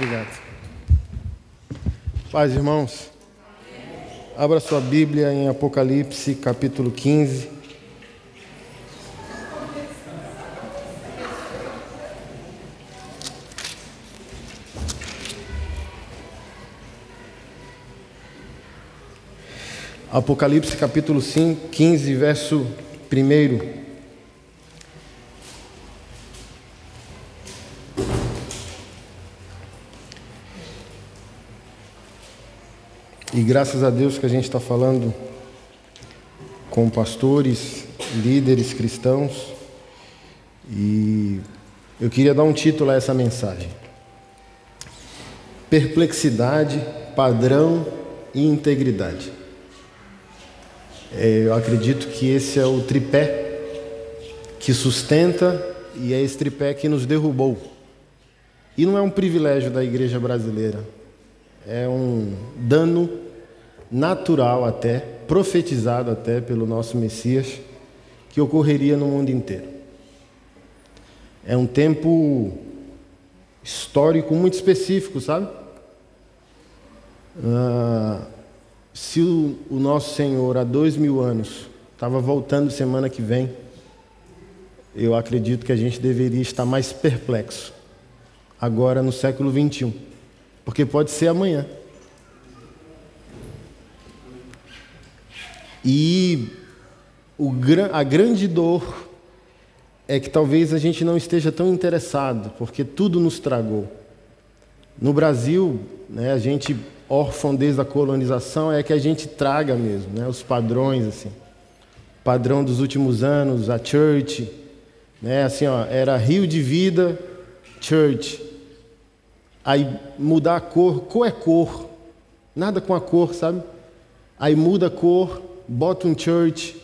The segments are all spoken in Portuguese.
Obrigado. Paz, irmãos. Abra sua Bíblia em Apocalipse, capítulo 15. Apocalipse capítulo 5, 15, verso 1. E graças a Deus que a gente está falando com pastores, líderes cristãos. E eu queria dar um título a essa mensagem: Perplexidade, padrão e integridade. É, eu acredito que esse é o tripé que sustenta e é esse tripé que nos derrubou. E não é um privilégio da igreja brasileira, é um dano natural até, profetizado até pelo nosso Messias, que ocorreria no mundo inteiro. É um tempo histórico muito específico, sabe? Ah, se o, o, nosso Senhor há dois mil anos estava voltando semana que vem, eu acredito que a gente deveria estar mais perplexo agora no século 21, porque pode ser amanhã. E o, a grande dor é que talvez a gente não esteja tão interessado, porque tudo nos tragou. No Brasil, né, a gente órfão desde a colonização é que a gente traga mesmo, né, os padrões assim. Padrão dos últimos anos, a church, né, assim, ó, era Rio de Vida, church. Aí mudar a cor, cor é cor. Nada com a cor, sabe? Aí muda a cor, bota um church,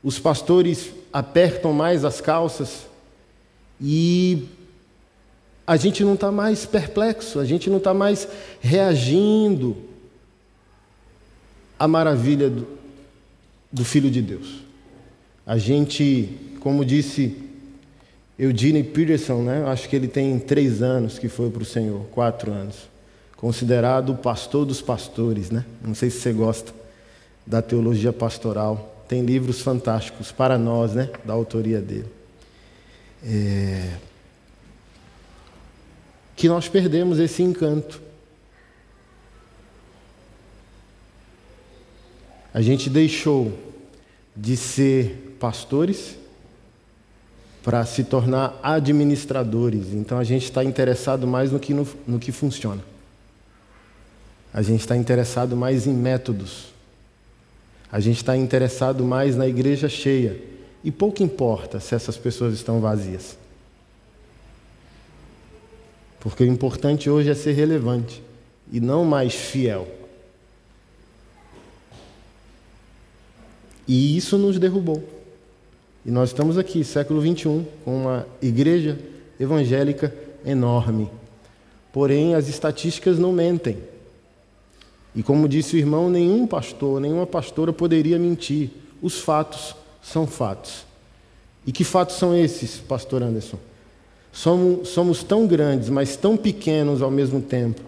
os pastores apertam mais as calças e a gente não está mais perplexo, a gente não está mais reagindo à maravilha do, do, Filho de Deus. A gente, como disse Eugene Peterson, né? acho que ele tem três anos que foi para o Senhor, quatro anos, considerado o pastor dos pastores, né? Não sei se você gosta da teologia pastoral. Tem livros fantásticos para nós, né? Da autoria dele. É... Que nós perdemos esse encanto. A gente deixou de ser pastores para se tornar administradores. Então a gente está interessado mais no que, no, no que funciona. A gente está interessado mais em métodos a gente está interessado mais na igreja cheia. E pouco importa se essas pessoas estão vazias. Porque o importante hoje é ser relevante e não mais fiel. E isso nos derrubou. E nós estamos aqui, século 21, com uma igreja evangélica enorme. Porém, as estatísticas não mentem. E como disse o irmão, nenhum pastor, nenhuma pastora poderia mentir. Os fatos são fatos. E que fatos são esses, pastor Anderson? Somos, somos tão grandes, mas tão pequenos ao mesmo tempo,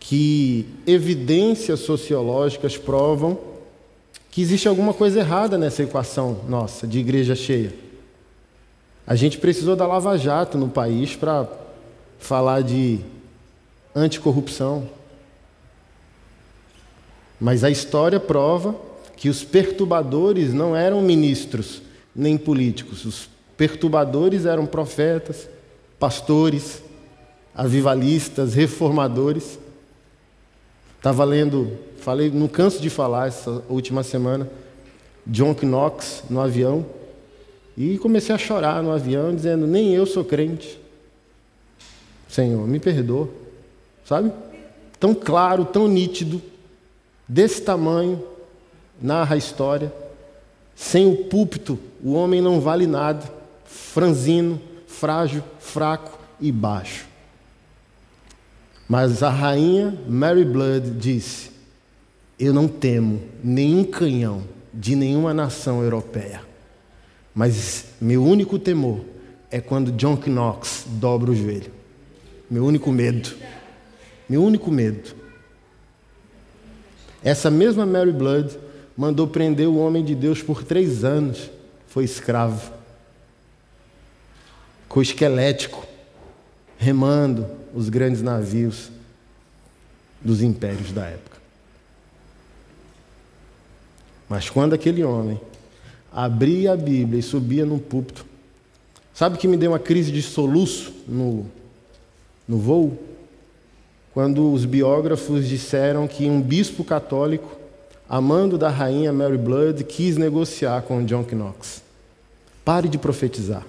que evidências sociológicas provam que existe alguma coisa errada nessa equação nossa de igreja cheia. A gente precisou da Lava Jato no país para falar de anticorrupção, mas a história prova que os perturbadores não eram ministros nem políticos. Os perturbadores eram profetas, pastores, avivalistas, reformadores. Estava lendo, falei, não canso de falar essa última semana, John Knox no avião, e comecei a chorar no avião, dizendo: Nem eu sou crente. Senhor, me perdoa. Sabe? Tão claro, tão nítido desse tamanho, narra a história. Sem o púlpito, o homem não vale nada, franzino, frágil, fraco e baixo. Mas a rainha Mary Blood disse: Eu não temo nenhum canhão de nenhuma nação europeia, mas meu único temor é quando John Knox dobra o joelho. Meu único medo Meu único medo. Essa mesma Mary Blood mandou prender o homem de Deus por três anos. Foi escravo. Ficou esquelético, remando os grandes navios dos impérios da época. Mas quando aquele homem abria a Bíblia e subia no púlpito, sabe que me deu uma crise de soluço no, no voo? Quando os biógrafos disseram que um bispo católico, amando da rainha Mary Blood, quis negociar com John Knox. Pare de profetizar.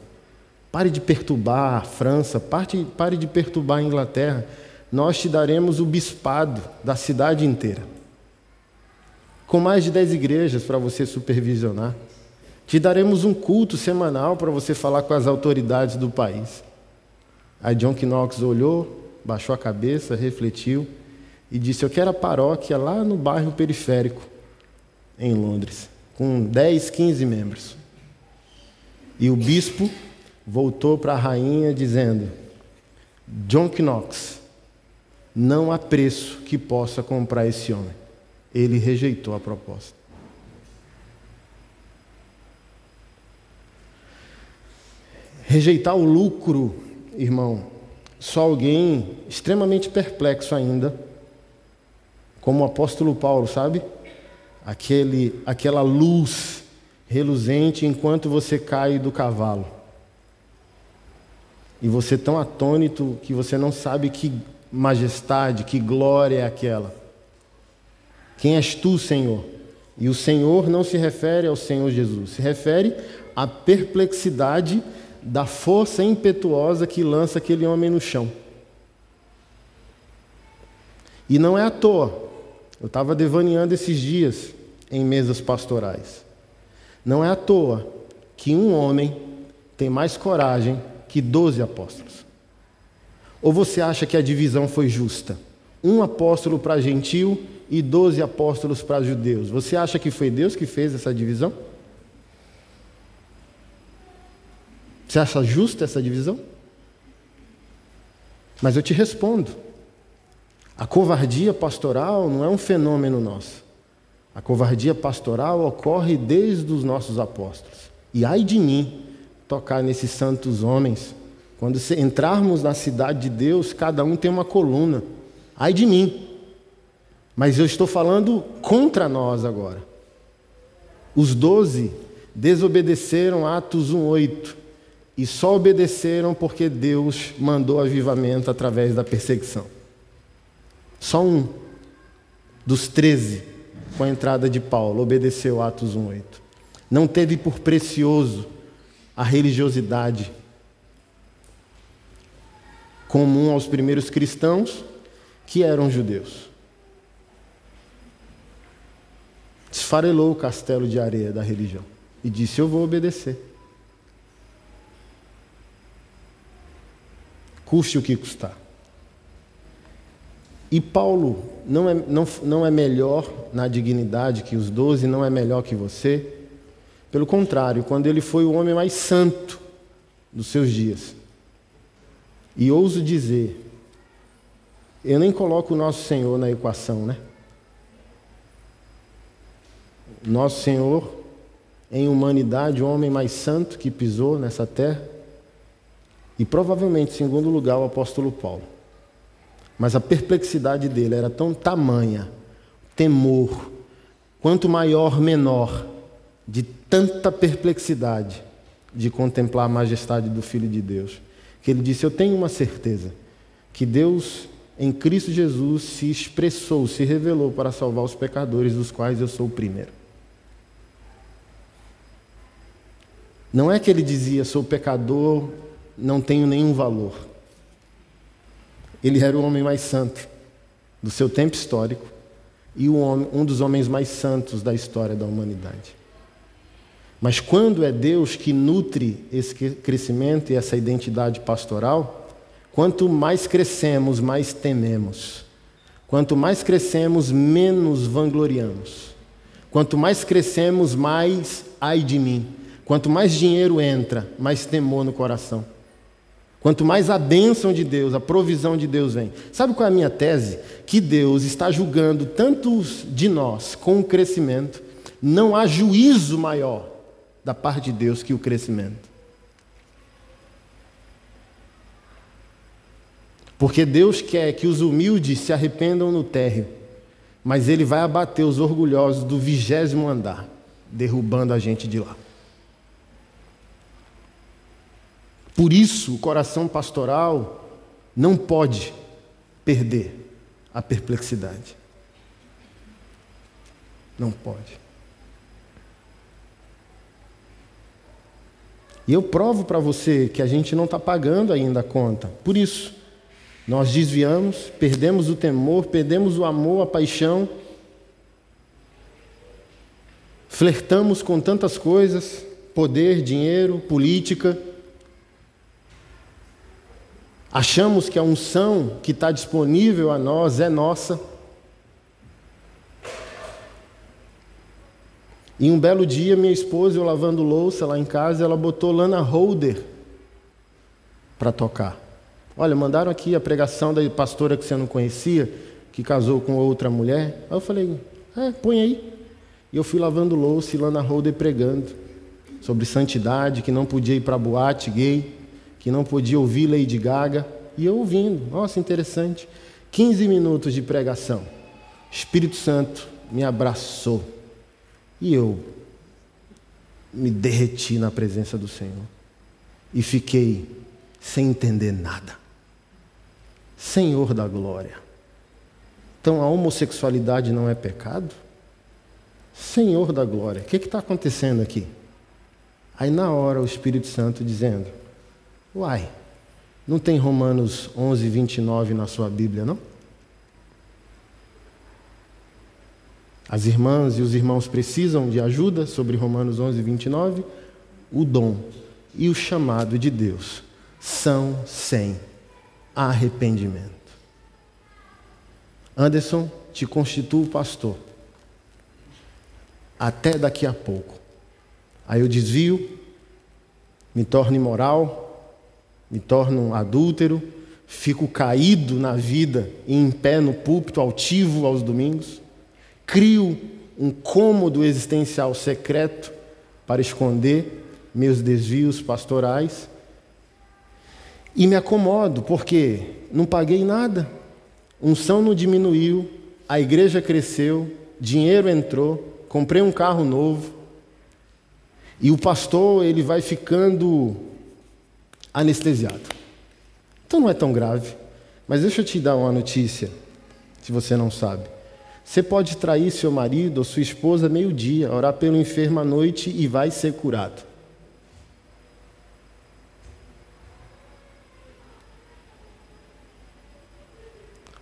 Pare de perturbar a França, pare, pare de perturbar a Inglaterra. Nós te daremos o bispado da cidade inteira com mais de dez igrejas para você supervisionar. Te daremos um culto semanal para você falar com as autoridades do país. Aí John Knox olhou, baixou a cabeça, refletiu e disse: Eu quero a paróquia lá no bairro periférico, em Londres, com 10, 15 membros. E o bispo voltou para a rainha dizendo: John Knox, não há preço que possa comprar esse homem ele rejeitou a proposta. Rejeitar o lucro, irmão, só alguém extremamente perplexo ainda, como o apóstolo Paulo, sabe? Aquele, aquela luz reluzente enquanto você cai do cavalo. E você tão atônito que você não sabe que majestade, que glória é aquela. Quem és tu, Senhor? E o Senhor não se refere ao Senhor Jesus, se refere à perplexidade da força impetuosa que lança aquele homem no chão. E não é à toa, eu estava devaneando esses dias em mesas pastorais. Não é à toa que um homem tem mais coragem que doze apóstolos. Ou você acha que a divisão foi justa? Um apóstolo para gentil e doze apóstolos para judeus. Você acha que foi Deus que fez essa divisão? Você acha justa essa divisão? Mas eu te respondo: a covardia pastoral não é um fenômeno nosso. A covardia pastoral ocorre desde os nossos apóstolos. E ai de mim tocar nesses santos homens. Quando entrarmos na cidade de Deus, cada um tem uma coluna. Ai de mim. Mas eu estou falando contra nós agora. Os doze desobedeceram Atos 1,8 e só obedeceram porque Deus mandou avivamento através da perseguição. Só um dos treze, com a entrada de Paulo, obedeceu Atos 1,8. Não teve por precioso a religiosidade comum aos primeiros cristãos que eram judeus. esfarelou o castelo de areia da religião e disse: Eu vou obedecer. Custe o que custar. E Paulo não é, não, não é melhor na dignidade que os doze, não é melhor que você. Pelo contrário, quando ele foi o homem mais santo dos seus dias. E ouso dizer, eu nem coloco o nosso Senhor na equação, né? Nosso Senhor, em humanidade, o homem mais santo que pisou nessa terra, e provavelmente, em segundo lugar, o apóstolo Paulo. Mas a perplexidade dele era tão tamanha, temor, quanto maior, menor, de tanta perplexidade de contemplar a majestade do Filho de Deus, que ele disse: Eu tenho uma certeza, que Deus, em Cristo Jesus, se expressou, se revelou para salvar os pecadores, dos quais eu sou o primeiro. Não é que ele dizia, sou pecador, não tenho nenhum valor. Ele era o homem mais santo do seu tempo histórico e um dos homens mais santos da história da humanidade. Mas quando é Deus que nutre esse crescimento e essa identidade pastoral, quanto mais crescemos, mais tememos. Quanto mais crescemos, menos vangloriamos. Quanto mais crescemos, mais ai de mim. Quanto mais dinheiro entra, mais temor no coração. Quanto mais a bênção de Deus, a provisão de Deus vem. Sabe qual é a minha tese? Que Deus está julgando tantos de nós com o crescimento. Não há juízo maior da parte de Deus que o crescimento. Porque Deus quer que os humildes se arrependam no térreo, mas Ele vai abater os orgulhosos do vigésimo andar, derrubando a gente de lá. Por isso, o coração pastoral não pode perder a perplexidade. Não pode. E eu provo para você que a gente não está pagando ainda a conta. Por isso, nós desviamos, perdemos o temor, perdemos o amor, a paixão, flertamos com tantas coisas poder, dinheiro, política Achamos que a unção que está disponível a nós é nossa. E um belo dia, minha esposa, eu lavando louça lá em casa, ela botou Lana Holder para tocar. Olha, mandaram aqui a pregação da pastora que você não conhecia, que casou com outra mulher. Aí eu falei, é, põe aí. E eu fui lavando louça e Lana Holder pregando sobre santidade, que não podia ir para boate gay que não podia ouvir Lady Gaga, e eu ouvindo, nossa, interessante. 15 minutos de pregação. Espírito Santo me abraçou e eu me derreti na presença do Senhor e fiquei sem entender nada. Senhor da glória. Então a homossexualidade não é pecado? Senhor da glória, o que está acontecendo aqui? Aí na hora o Espírito Santo dizendo: Uai, não tem Romanos 11, 29 na sua Bíblia, não? As irmãs e os irmãos precisam de ajuda sobre Romanos 11, 29. O dom e o chamado de Deus são sem arrependimento. Anderson, te constituo pastor. Até daqui a pouco. Aí eu desvio, me torno imoral, me torno adúltero, fico caído na vida e em pé no púlpito altivo aos domingos, crio um cômodo existencial secreto para esconder meus desvios pastorais e me acomodo, porque não paguei nada, unção não diminuiu, a igreja cresceu, dinheiro entrou, comprei um carro novo, e o pastor ele vai ficando anestesiado. Então não é tão grave. Mas deixa eu te dar uma notícia, se você não sabe. Você pode trair seu marido ou sua esposa meio-dia, orar pelo enfermo à noite e vai ser curado.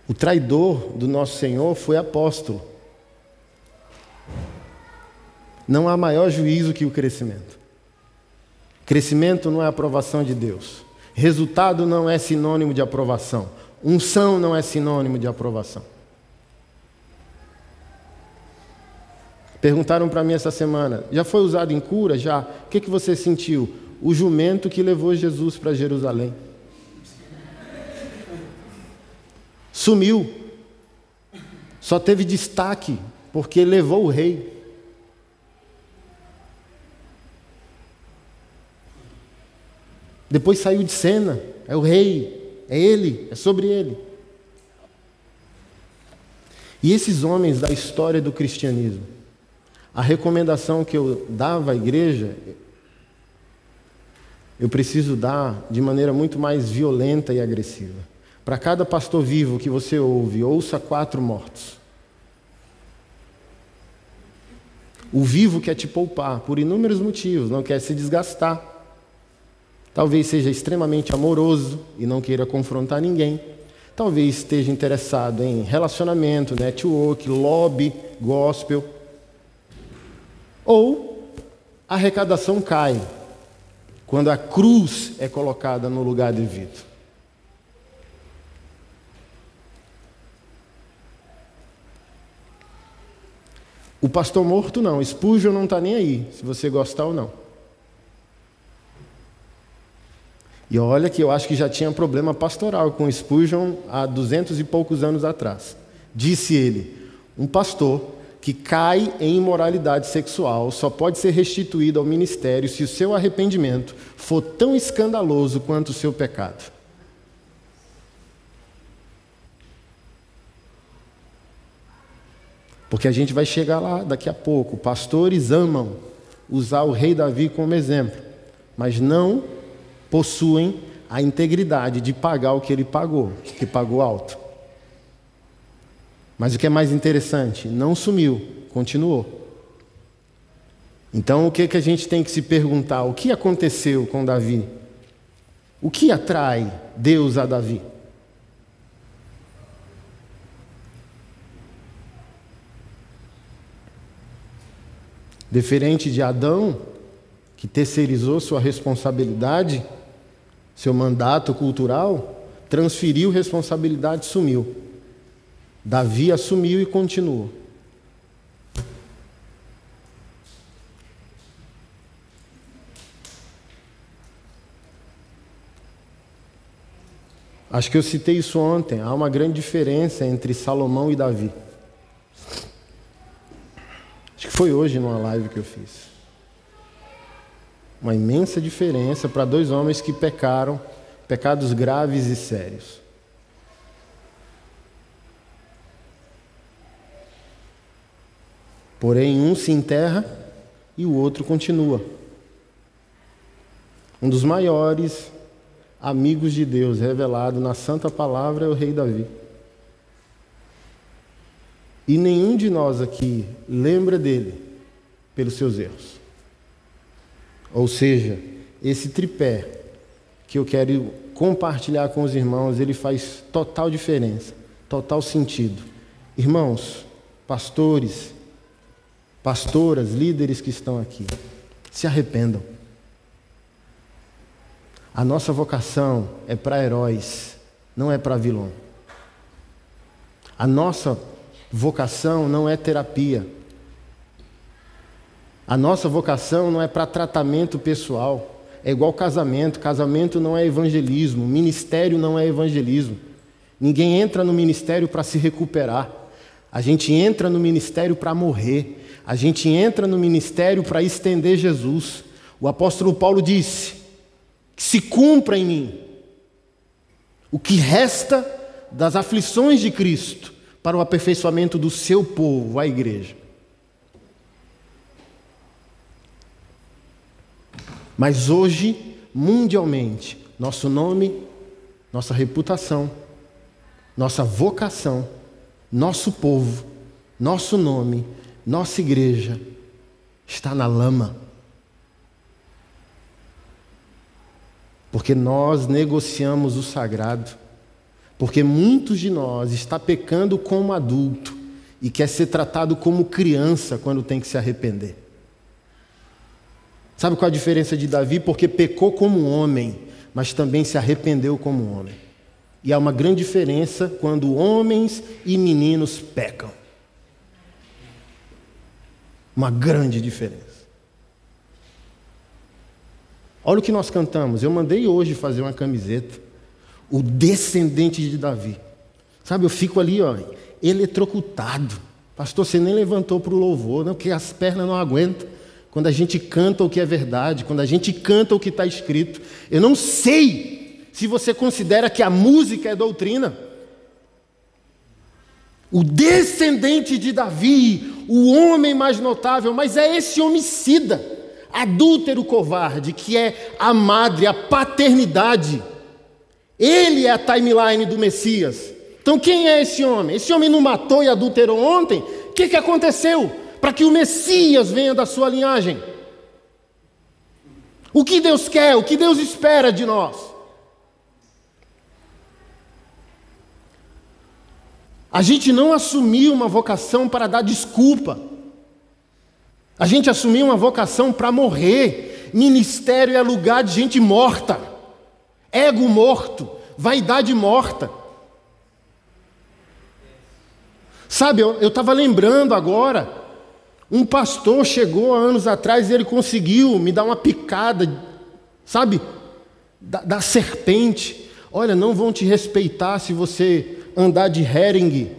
O traidor do nosso Senhor foi apóstolo. Não há maior juízo que o crescimento. Crescimento não é aprovação de Deus. Resultado não é sinônimo de aprovação. Unção não é sinônimo de aprovação. Perguntaram para mim essa semana: já foi usado em cura? Já. O que, que você sentiu? O jumento que levou Jesus para Jerusalém. Sumiu. Só teve destaque porque levou o rei. Depois saiu de cena, é o rei, é ele, é sobre ele. E esses homens da história do cristianismo, a recomendação que eu dava à igreja, eu preciso dar de maneira muito mais violenta e agressiva. Para cada pastor vivo que você ouve, ouça quatro mortos. O vivo quer te poupar por inúmeros motivos, não quer se desgastar. Talvez seja extremamente amoroso e não queira confrontar ninguém. Talvez esteja interessado em relacionamento, network, lobby, gospel. Ou a arrecadação cai quando a cruz é colocada no lugar devido. O pastor morto não, Spurgeon não está nem aí, se você gostar ou não. E olha que eu acho que já tinha problema pastoral com Spurgeon há duzentos e poucos anos atrás. Disse ele: um pastor que cai em imoralidade sexual só pode ser restituído ao ministério se o seu arrependimento for tão escandaloso quanto o seu pecado. Porque a gente vai chegar lá daqui a pouco. Pastores amam usar o rei Davi como exemplo, mas não possuem a integridade de pagar o que ele pagou, que pagou alto. Mas o que é mais interessante, não sumiu, continuou. Então o que, que a gente tem que se perguntar? O que aconteceu com Davi? O que atrai Deus a Davi? Diferente de Adão, que terceirizou sua responsabilidade, seu mandato cultural, transferiu responsabilidade e sumiu. Davi assumiu e continuou. Acho que eu citei isso ontem. Há uma grande diferença entre Salomão e Davi. Acho que foi hoje numa live que eu fiz. Uma imensa diferença para dois homens que pecaram, pecados graves e sérios. Porém, um se enterra e o outro continua. Um dos maiores amigos de Deus revelado na Santa Palavra é o rei Davi. E nenhum de nós aqui lembra dele pelos seus erros. Ou seja, esse tripé que eu quero compartilhar com os irmãos, ele faz total diferença, total sentido. Irmãos, pastores, pastoras, líderes que estão aqui, se arrependam. A nossa vocação é para heróis, não é para vilão. A nossa Vocação não é terapia. A nossa vocação não é para tratamento pessoal. É igual casamento. Casamento não é evangelismo. Ministério não é evangelismo. Ninguém entra no ministério para se recuperar. A gente entra no ministério para morrer. A gente entra no ministério para estender Jesus. O apóstolo Paulo disse: que se cumpra em mim o que resta das aflições de Cristo para o aperfeiçoamento do seu povo, a igreja. Mas hoje, mundialmente, nosso nome, nossa reputação, nossa vocação, nosso povo, nosso nome, nossa igreja está na lama. Porque nós negociamos o sagrado. Porque muitos de nós está pecando como adulto e quer ser tratado como criança quando tem que se arrepender. Sabe qual a diferença de Davi? Porque pecou como homem, mas também se arrependeu como homem. E há uma grande diferença quando homens e meninos pecam. Uma grande diferença. Olha o que nós cantamos. Eu mandei hoje fazer uma camiseta o descendente de Davi. Sabe, eu fico ali, ó, eletrocutado. Pastor, você nem levantou para o louvor, não, porque as pernas não aguentam. Quando a gente canta o que é verdade, quando a gente canta o que está escrito. Eu não sei se você considera que a música é doutrina. O descendente de Davi, o homem mais notável, mas é esse homicida, adúltero covarde, que é a madre, a paternidade ele é a timeline do Messias. Então quem é esse homem? Esse homem não matou e adulterou ontem? O que, que aconteceu para que o Messias venha da sua linhagem? O que Deus quer, o que Deus espera de nós? A gente não assumiu uma vocação para dar desculpa. A gente assumiu uma vocação para morrer. Ministério é lugar de gente morta ego morto, vaidade morta. Sabe, eu estava lembrando agora, um pastor chegou há anos atrás e ele conseguiu me dar uma picada, sabe? da, da serpente. Olha, não vão te respeitar se você andar de Hering.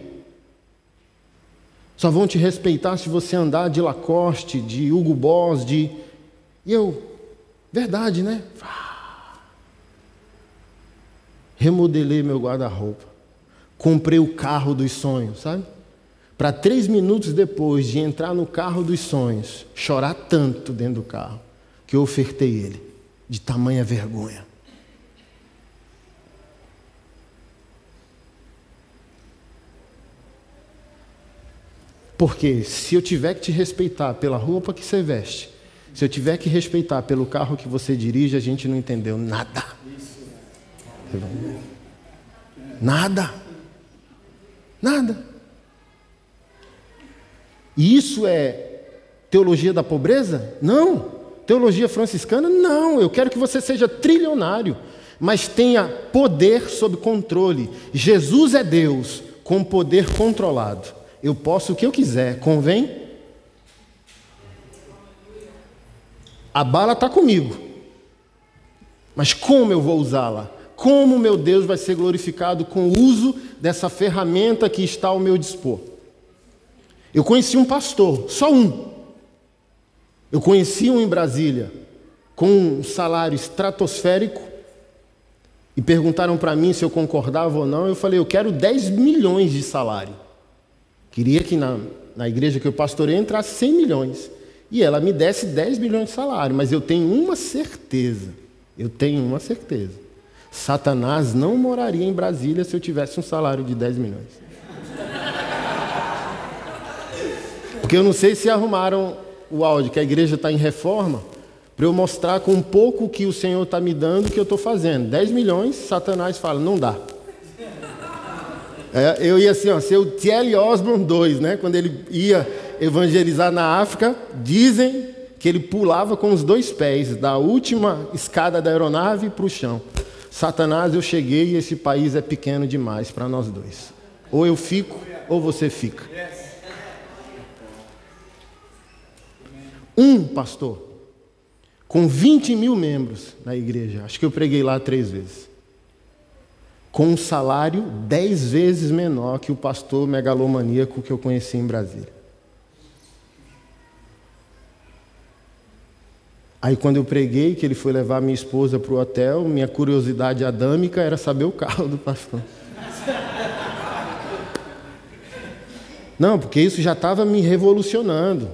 Só vão te respeitar se você andar de Lacoste, de Hugo Boss, de. E eu, verdade, né? Remodelei meu guarda-roupa. Comprei o carro dos sonhos, sabe? Para três minutos depois de entrar no carro dos sonhos, chorar tanto dentro do carro, que eu ofertei ele, de tamanha vergonha. Porque se eu tiver que te respeitar pela roupa que você veste, se eu tiver que respeitar pelo carro que você dirige, a gente não entendeu nada. Nada. Nada. E isso é teologia da pobreza? Não. Teologia franciscana? Não. Eu quero que você seja trilionário, mas tenha poder sob controle. Jesus é Deus com poder controlado. Eu posso o que eu quiser, convém? A bala está comigo. Mas como eu vou usá-la? Como meu Deus vai ser glorificado com o uso dessa ferramenta que está ao meu dispor? Eu conheci um pastor, só um. Eu conheci um em Brasília, com um salário estratosférico, e perguntaram para mim se eu concordava ou não. Eu falei, eu quero 10 milhões de salário. Queria que na, na igreja que eu pastorei entrasse 100 milhões. E ela me desse 10 milhões de salário. Mas eu tenho uma certeza. Eu tenho uma certeza. Satanás não moraria em Brasília se eu tivesse um salário de 10 milhões. Porque eu não sei se arrumaram o áudio, que a igreja está em reforma, para eu mostrar com um pouco que o Senhor está me dando que eu estou fazendo. 10 milhões, Satanás fala, não dá. É, eu ia assim, ó, ser o T.L. Osborne 2, né? Quando ele ia evangelizar na África, dizem que ele pulava com os dois pés, da última escada da aeronave para o chão. Satanás, eu cheguei e esse país é pequeno demais para nós dois. Ou eu fico, ou você fica. Um pastor, com 20 mil membros na igreja, acho que eu preguei lá três vezes com um salário dez vezes menor que o pastor megalomaníaco que eu conheci em Brasília. Aí, quando eu preguei que ele foi levar minha esposa para o hotel, minha curiosidade adâmica era saber o carro do pastor. Não, porque isso já estava me revolucionando,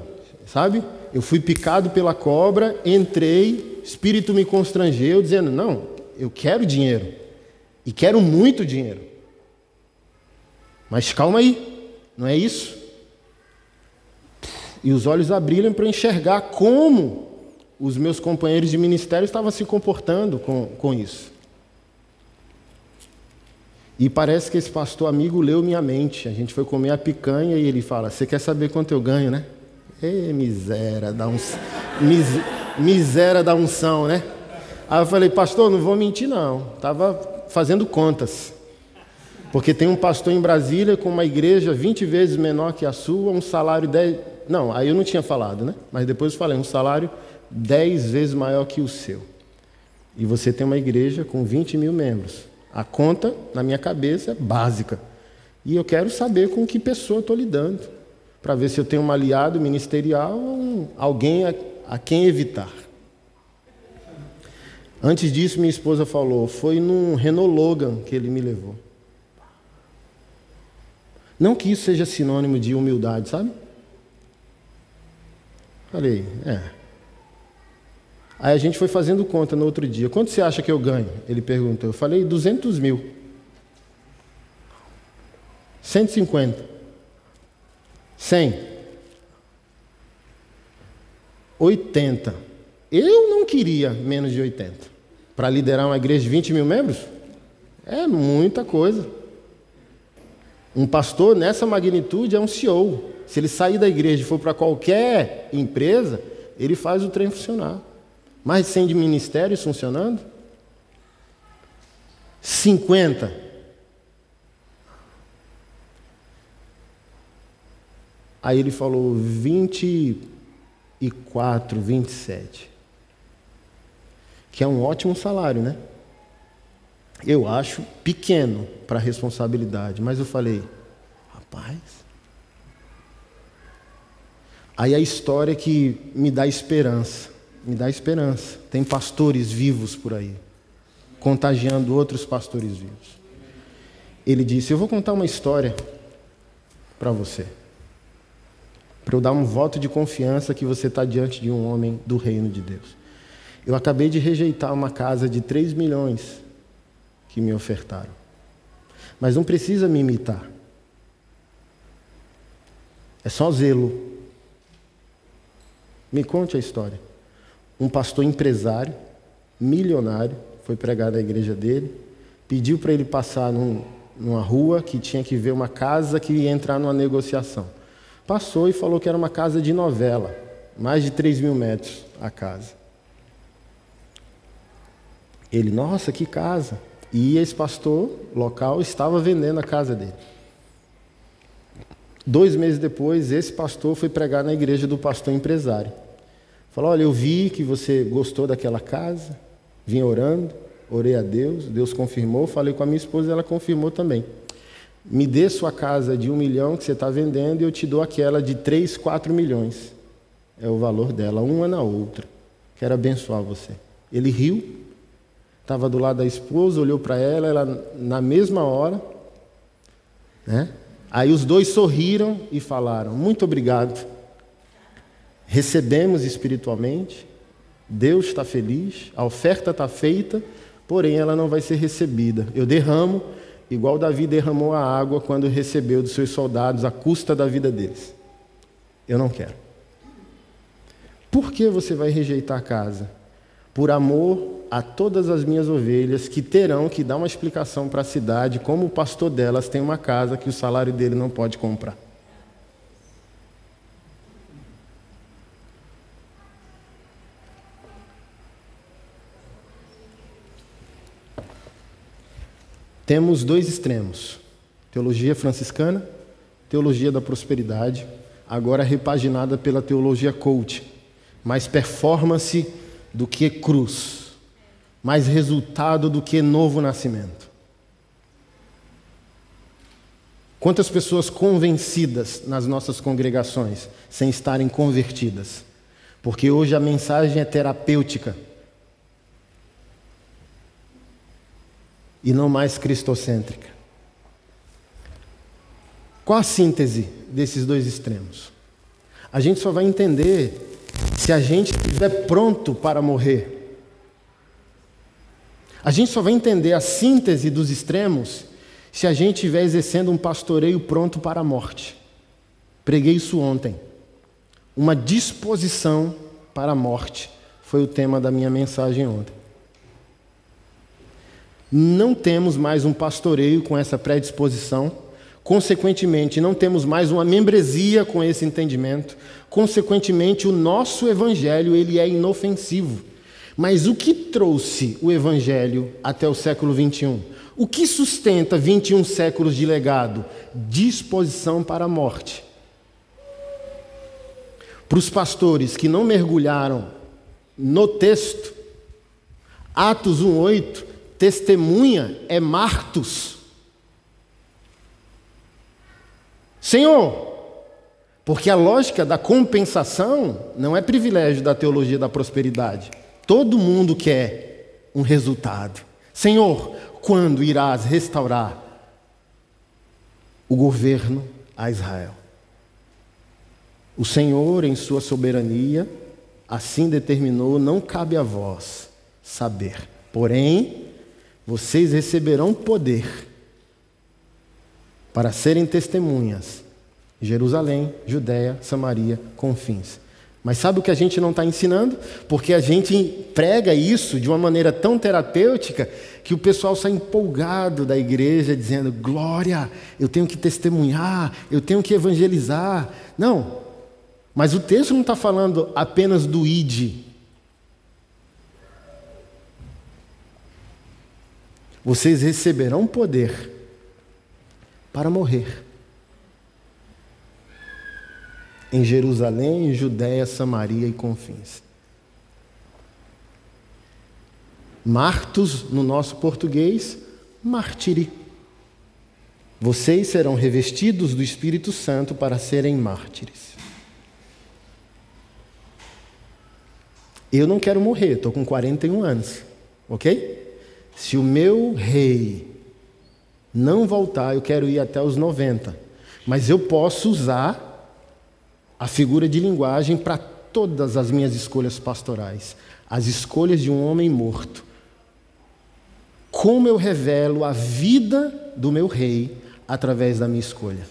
sabe? Eu fui picado pela cobra, entrei, espírito me constrangeu, dizendo: Não, eu quero dinheiro. E quero muito dinheiro. Mas calma aí, não é isso? E os olhos abriram para enxergar como os meus companheiros de ministério estavam se comportando com, com isso. E parece que esse pastor amigo leu minha mente. A gente foi comer a picanha e ele fala: Você quer saber quanto eu ganho, né? Ê, miséria da unção. Mis, miséria da unção, né? Aí eu falei: Pastor, não vou mentir, não. Estava fazendo contas. Porque tem um pastor em Brasília com uma igreja 20 vezes menor que a sua, um salário 10. Não, aí eu não tinha falado, né? Mas depois eu falei, um salário 10 vezes maior que o seu. E você tem uma igreja com 20 mil membros. A conta, na minha cabeça, é básica. E eu quero saber com que pessoa estou lidando, para ver se eu tenho um aliado ministerial ou alguém a, a quem evitar. Antes disso, minha esposa falou: foi num Renault Logan que ele me levou. Não que isso seja sinônimo de humildade, sabe? Falei, é. Aí a gente foi fazendo conta no outro dia. Quanto você acha que eu ganho? Ele perguntou. Eu falei, 200 mil. 150. 100. 80. Eu não queria menos de 80. Para liderar uma igreja de 20 mil membros? É muita coisa. Um pastor nessa magnitude é um CEO. Se ele sair da igreja e for para qualquer empresa, ele faz o trem funcionar. De 100 de ministérios funcionando? 50. Aí ele falou 24, 27 que é um ótimo salário, né? eu acho pequeno para a responsabilidade, mas eu falei, rapaz. Aí a história que me dá esperança, me dá esperança. Tem pastores vivos por aí, contagiando outros pastores vivos. Ele disse: Eu vou contar uma história para você, para eu dar um voto de confiança que você está diante de um homem do reino de Deus. Eu acabei de rejeitar uma casa de 3 milhões que me ofertaram. Mas não precisa me imitar. É só zelo. Me conte a história. Um pastor empresário, milionário, foi pregar na igreja dele, pediu para ele passar num, numa rua que tinha que ver uma casa que ia entrar numa negociação. Passou e falou que era uma casa de novela, mais de 3 mil metros a casa. Ele, nossa, que casa! E esse pastor local estava vendendo a casa dele. Dois meses depois, esse pastor foi pregar na igreja do pastor empresário. Falou: Olha, eu vi que você gostou daquela casa, vim orando, orei a Deus, Deus confirmou, falei com a minha esposa ela confirmou também. Me dê sua casa de um milhão que você está vendendo e eu te dou aquela de três, quatro milhões. É o valor dela, uma na outra. Quero abençoar você. Ele riu, estava do lado da esposa, olhou para ela, ela na mesma hora, né? Aí os dois sorriram e falaram: Muito obrigado. Recebemos espiritualmente, Deus está feliz, a oferta está feita, porém ela não vai ser recebida. Eu derramo, igual Davi derramou a água quando recebeu dos seus soldados a custa da vida deles. Eu não quero. Por que você vai rejeitar a casa? Por amor a todas as minhas ovelhas que terão que dar uma explicação para a cidade como o pastor delas tem uma casa que o salário dele não pode comprar. Temos dois extremos: teologia franciscana, teologia da prosperidade, agora repaginada pela teologia coach, mais performance do que cruz mais resultado do que novo nascimento. Quantas pessoas convencidas nas nossas congregações sem estarem convertidas? Porque hoje a mensagem é terapêutica e não mais cristocêntrica. Qual a síntese desses dois extremos? A gente só vai entender se a gente estiver pronto para morrer a gente só vai entender a síntese dos extremos se a gente estiver exercendo um pastoreio pronto para a morte. Preguei isso ontem. Uma disposição para a morte foi o tema da minha mensagem ontem. Não temos mais um pastoreio com essa predisposição, consequentemente, não temos mais uma membresia com esse entendimento, consequentemente, o nosso evangelho ele é inofensivo. Mas o que trouxe o Evangelho até o século 21? O que sustenta 21 séculos de legado? Disposição para a morte. Para os pastores que não mergulharam no texto, Atos 1,8, testemunha é Martus. Senhor, porque a lógica da compensação não é privilégio da teologia da prosperidade. Todo mundo quer um resultado. Senhor, quando irás restaurar o governo a Israel? O Senhor, em sua soberania, assim determinou, não cabe a vós saber. Porém, vocês receberão poder para serem testemunhas Jerusalém, Judéia, Samaria, confins mas sabe o que a gente não está ensinando? Porque a gente prega isso de uma maneira tão terapêutica que o pessoal sai empolgado da igreja dizendo: Glória, eu tenho que testemunhar, eu tenho que evangelizar. Não, mas o texto não está falando apenas do id. Vocês receberão poder para morrer em Jerusalém, Judéia, Samaria e confins. Martos, no nosso português, mártire. Vocês serão revestidos do Espírito Santo para serem mártires. Eu não quero morrer, estou com 41 anos, ok? Se o meu rei não voltar, eu quero ir até os 90. Mas eu posso usar a figura de linguagem para todas as minhas escolhas pastorais, as escolhas de um homem morto. Como eu revelo a vida do meu rei através da minha escolha.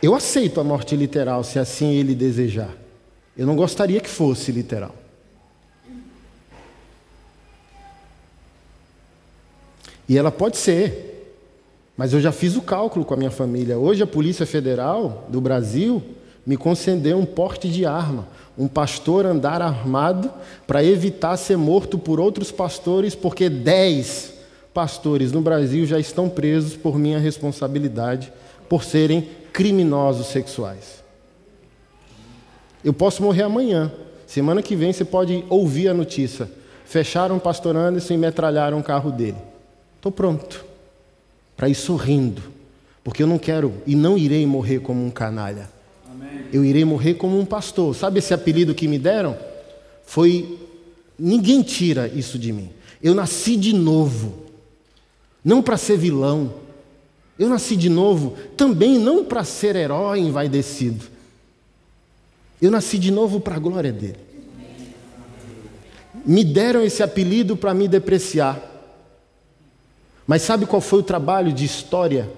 Eu aceito a morte literal se assim ele desejar. Eu não gostaria que fosse literal. E ela pode ser, mas eu já fiz o cálculo com a minha família. Hoje a Polícia Federal do Brasil me concedeu um porte de arma, um pastor andar armado para evitar ser morto por outros pastores, porque dez pastores no Brasil já estão presos por minha responsabilidade por serem criminosos sexuais. Eu posso morrer amanhã. Semana que vem você pode ouvir a notícia. Fecharam o pastor Anderson e metralharam o carro dele. Estou pronto para ir sorrindo, porque eu não quero e não irei morrer como um canalha. Amém. Eu irei morrer como um pastor. Sabe esse apelido que me deram? Foi. Ninguém tira isso de mim. Eu nasci de novo, não para ser vilão. Eu nasci de novo também não para ser herói envaidecido. Eu nasci de novo para a glória dele. Me deram esse apelido para me depreciar. Mas sabe qual foi o trabalho de história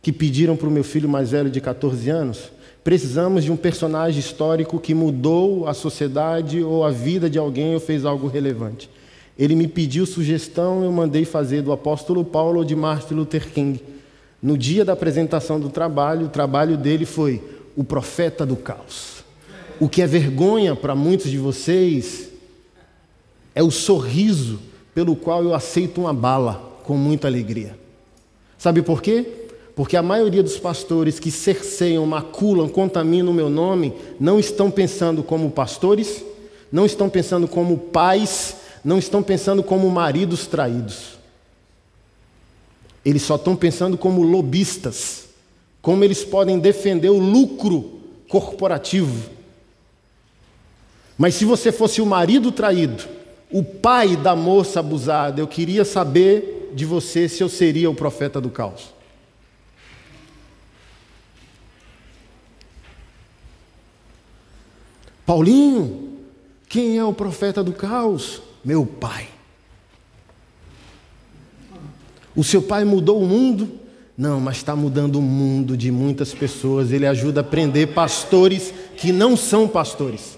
que pediram para o meu filho mais velho de 14 anos? Precisamos de um personagem histórico que mudou a sociedade ou a vida de alguém ou fez algo relevante. Ele me pediu sugestão, eu mandei fazer do apóstolo Paulo ou de Martin Luther King. No dia da apresentação do trabalho, o trabalho dele foi o profeta do caos. O que é vergonha para muitos de vocês é o sorriso pelo qual eu aceito uma bala com muita alegria. Sabe por quê? Porque a maioria dos pastores que cerceiam, maculam, contaminam o meu nome, não estão pensando como pastores, não estão pensando como pais, não estão pensando como maridos traídos. Eles só estão pensando como lobistas, como eles podem defender o lucro corporativo. Mas se você fosse o marido traído, o pai da moça abusada, eu queria saber de você se eu seria o profeta do caos. Paulinho, quem é o profeta do caos? Meu pai. O seu pai mudou o mundo? Não, mas está mudando o mundo de muitas pessoas. Ele ajuda a prender pastores que não são pastores.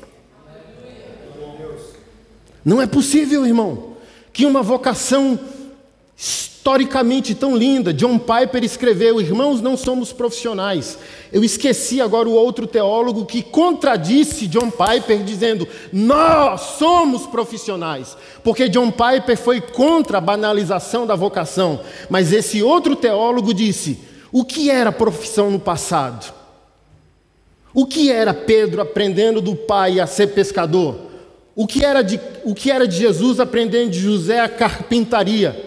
Não é possível, irmão, que uma vocação historicamente tão linda. John Piper escreveu: Irmãos, não somos profissionais. Eu esqueci agora o outro teólogo que contradisse John Piper, dizendo: Nós somos profissionais. Porque John Piper foi contra a banalização da vocação. Mas esse outro teólogo disse: O que era profissão no passado? O que era Pedro aprendendo do pai a ser pescador? O que era de, o que era de Jesus aprendendo de José a carpintaria?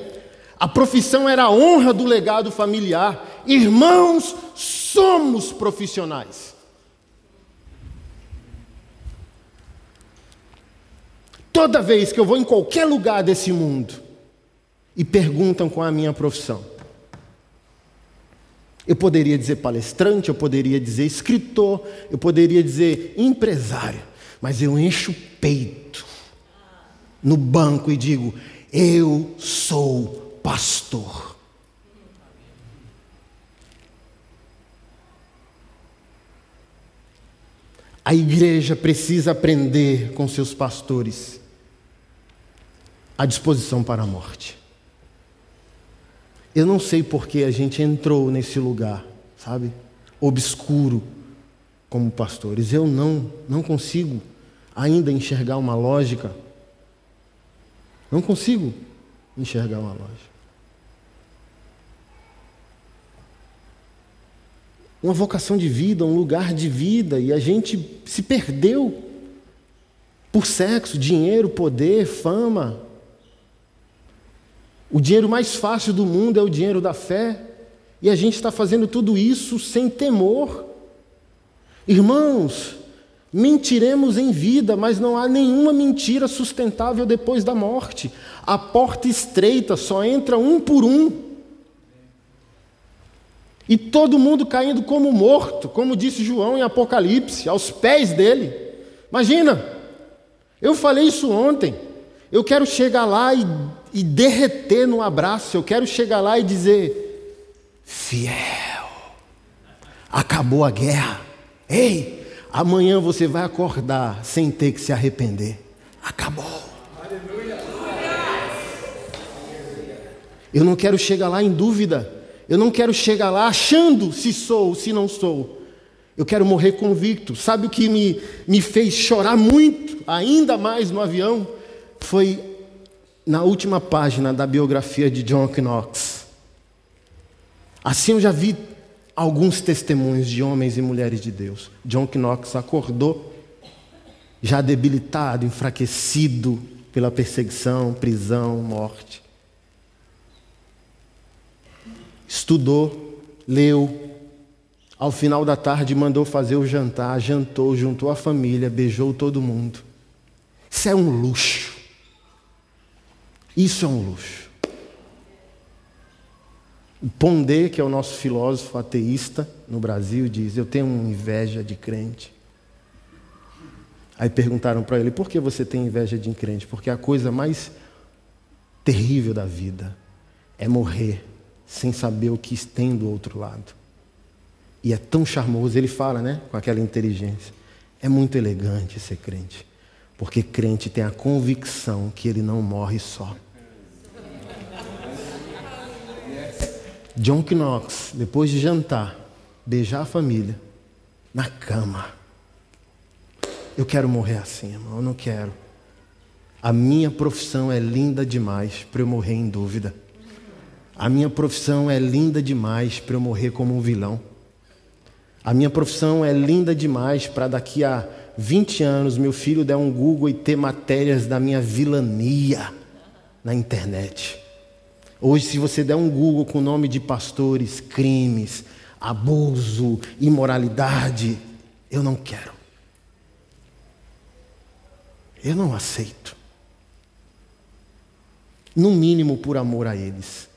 A profissão era a honra do legado familiar. Irmãos, somos profissionais. Toda vez que eu vou em qualquer lugar desse mundo e perguntam qual é a minha profissão, eu poderia dizer palestrante, eu poderia dizer escritor, eu poderia dizer empresário, mas eu encho o peito no banco e digo: eu sou pastor. A igreja precisa aprender com seus pastores a disposição para a morte. Eu não sei por que a gente entrou nesse lugar, sabe? Obscuro como pastores. Eu não, não consigo ainda enxergar uma lógica. Não consigo enxergar uma lógica. Uma vocação de vida, um lugar de vida, e a gente se perdeu por sexo, dinheiro, poder, fama. O dinheiro mais fácil do mundo é o dinheiro da fé. E a gente está fazendo tudo isso sem temor. Irmãos, mentiremos em vida, mas não há nenhuma mentira sustentável depois da morte. A porta estreita só entra um por um. E todo mundo caindo como morto, como disse João em Apocalipse, aos pés dele. Imagina, eu falei isso ontem. Eu quero chegar lá e, e derreter no abraço, eu quero chegar lá e dizer: fiel, acabou a guerra. Ei, amanhã você vai acordar sem ter que se arrepender. Acabou. Eu não quero chegar lá em dúvida. Eu não quero chegar lá achando se sou, se não sou. Eu quero morrer convicto. Sabe o que me, me fez chorar muito, ainda mais no avião? Foi na última página da biografia de John Knox. Assim eu já vi alguns testemunhos de homens e mulheres de Deus. John Knox acordou, já debilitado, enfraquecido pela perseguição, prisão, morte. Estudou, leu, ao final da tarde mandou fazer o jantar, jantou, juntou a família, beijou todo mundo. Isso é um luxo. Isso é um luxo. Pondé, que é o nosso filósofo ateísta no Brasil, diz: Eu tenho inveja de crente. Aí perguntaram para ele: Por que você tem inveja de crente? Porque a coisa mais terrível da vida é morrer sem saber o que tem do outro lado. E é tão charmoso, ele fala, né, com aquela inteligência. É muito elegante ser crente, porque crente tem a convicção que ele não morre só. John Knox, depois de jantar, beijar a família, na cama. Eu quero morrer assim, irmão, eu não quero. A minha profissão é linda demais para eu morrer em dúvida. A minha profissão é linda demais para eu morrer como um vilão. A minha profissão é linda demais para daqui a 20 anos meu filho der um Google e ter matérias da minha vilania na internet. Hoje, se você der um Google com o nome de pastores, crimes, abuso, imoralidade, eu não quero. Eu não aceito. No mínimo por amor a eles.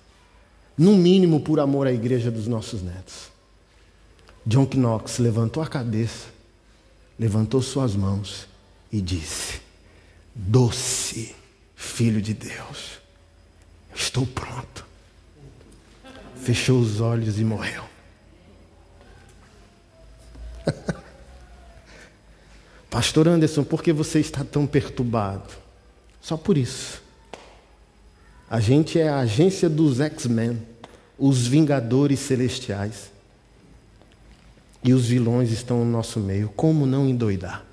No mínimo por amor à igreja dos nossos netos. John Knox levantou a cabeça, levantou suas mãos e disse: Doce Filho de Deus Estou pronto. Fechou os olhos e morreu. Pastor Anderson, por que você está tão perturbado? Só por isso. A gente é a agência dos X-Men, os Vingadores Celestiais. E os vilões estão no nosso meio. Como não endoidar?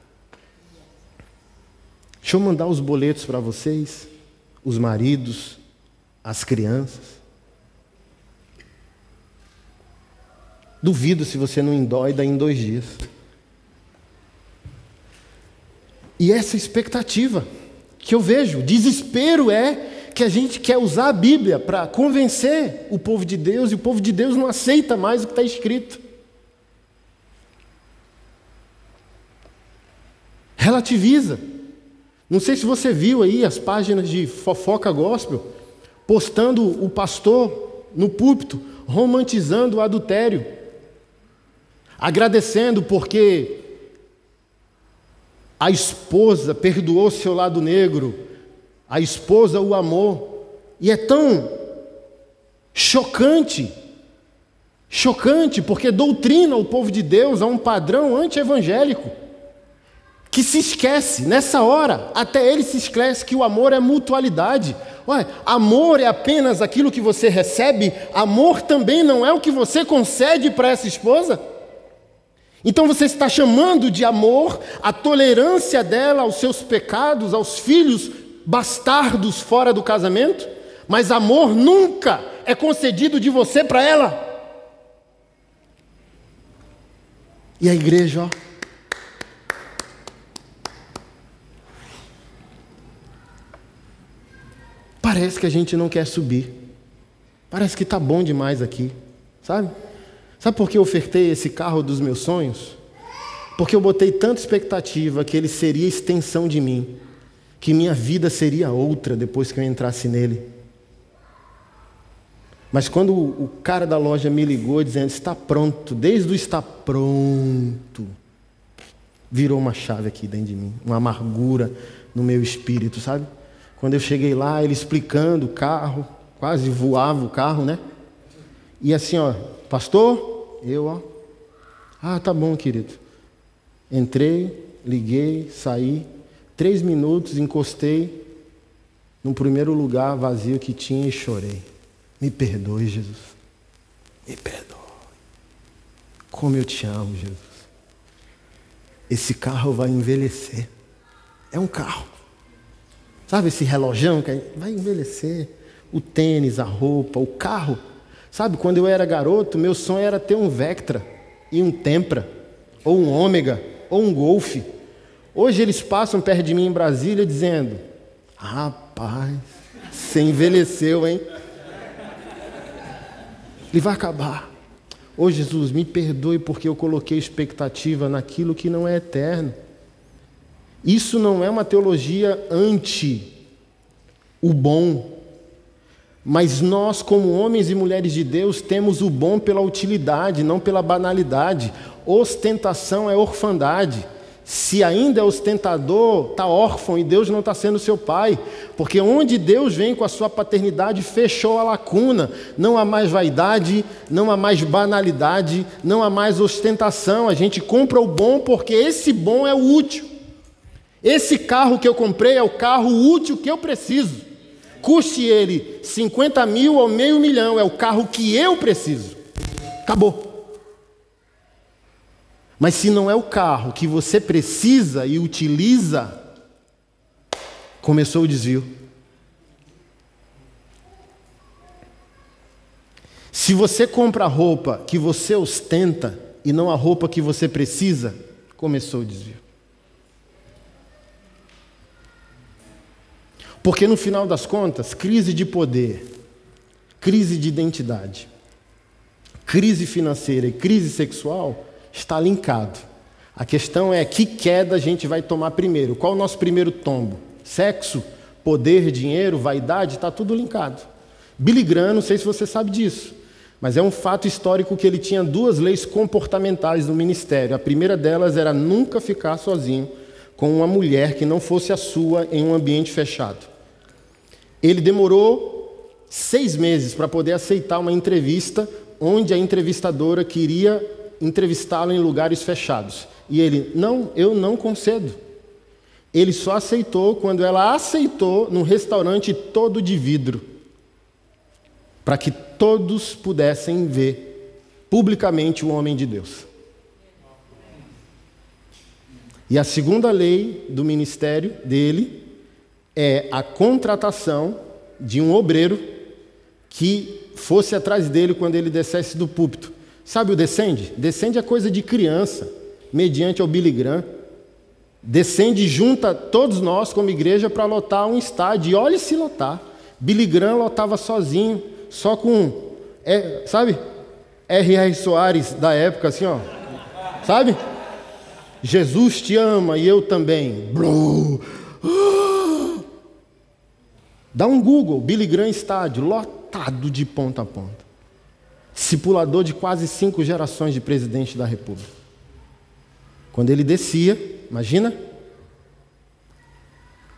Deixa eu mandar os boletos para vocês, os maridos, as crianças. Duvido se você não endóida em dois dias. E essa expectativa que eu vejo, desespero é que a gente quer usar a Bíblia para convencer o povo de Deus e o povo de Deus não aceita mais o que está escrito. Relativiza. Não sei se você viu aí as páginas de fofoca gospel postando o pastor no púlpito, romantizando o adultério, agradecendo porque a esposa perdoou seu lado negro, a esposa o amou, e é tão chocante, chocante, porque doutrina o povo de Deus a um padrão anti-evangélico que se esquece, nessa hora, até ele se esquece que o amor é mutualidade. Ué, amor é apenas aquilo que você recebe, amor também não é o que você concede para essa esposa? Então você está chamando de amor a tolerância dela aos seus pecados, aos filhos bastardos fora do casamento? Mas amor nunca é concedido de você para ela. E a igreja, ó. parece que a gente não quer subir. Parece que está bom demais aqui, sabe? Sabe por que eu ofertei esse carro dos meus sonhos? Porque eu botei tanta expectativa que ele seria extensão de mim, que minha vida seria outra depois que eu entrasse nele. Mas quando o cara da loja me ligou dizendo está pronto, desde o está pronto, virou uma chave aqui dentro de mim, uma amargura no meu espírito, sabe? Quando eu cheguei lá, ele explicando o carro, quase voava o carro, né? E assim, ó, pastor, eu, ó, ah, tá bom, querido. Entrei, liguei, saí, três minutos, encostei no primeiro lugar vazio que tinha e chorei. Me perdoe, Jesus. Me perdoe. Como eu te amo, Jesus. Esse carro vai envelhecer. É um carro. Sabe esse relojão que vai envelhecer? O tênis, a roupa, o carro. Sabe, quando eu era garoto, meu sonho era ter um Vectra e um Tempra, ou um Ômega, ou um Golf. Hoje eles passam perto de mim em Brasília dizendo: Rapaz, você envelheceu, hein? Ele vai acabar. Ô oh, Jesus, me perdoe porque eu coloquei expectativa naquilo que não é eterno. Isso não é uma teologia anti o bom, mas nós, como homens e mulheres de Deus, temos o bom pela utilidade, não pela banalidade. Ostentação é orfandade. Se ainda é ostentador, está órfão e Deus não está sendo seu pai. Porque onde Deus vem com a sua paternidade, fechou a lacuna. Não há mais vaidade, não há mais banalidade, não há mais ostentação. A gente compra o bom porque esse bom é o útil. Esse carro que eu comprei é o carro útil que eu preciso. Custe ele 50 mil ou meio milhão, é o carro que eu preciso. Acabou. Mas se não é o carro que você precisa e utiliza, começou o desvio. Se você compra a roupa que você ostenta e não a roupa que você precisa, começou o desvio. Porque no final das contas, crise de poder, crise de identidade, crise financeira e crise sexual está linkado. A questão é que queda a gente vai tomar primeiro. Qual o nosso primeiro tombo? Sexo, poder, dinheiro, vaidade, está tudo linkado. Billy Graham, não sei se você sabe disso, mas é um fato histórico que ele tinha duas leis comportamentais no ministério. A primeira delas era nunca ficar sozinho com uma mulher que não fosse a sua em um ambiente fechado. Ele demorou seis meses para poder aceitar uma entrevista onde a entrevistadora queria entrevistá-lo em lugares fechados. E ele, não, eu não concedo. Ele só aceitou quando ela aceitou num restaurante todo de vidro, para que todos pudessem ver publicamente o homem de Deus. E a segunda lei do ministério dele é a contratação de um obreiro que fosse atrás dele quando ele descesse do púlpito. Sabe o descende? Descende é coisa de criança, mediante ao Billy Graham. Descende junta todos nós como igreja para lotar um estádio. E olhe se lotar. Billy Graham lotava sozinho, só com, é, sabe? R.R. Soares da época, assim, ó. Sabe? Jesus te ama e eu também. Dá um Google, Billy Graham estádio, lotado de ponta a ponta discipulador de quase cinco gerações de presidente da República. Quando ele descia, imagina?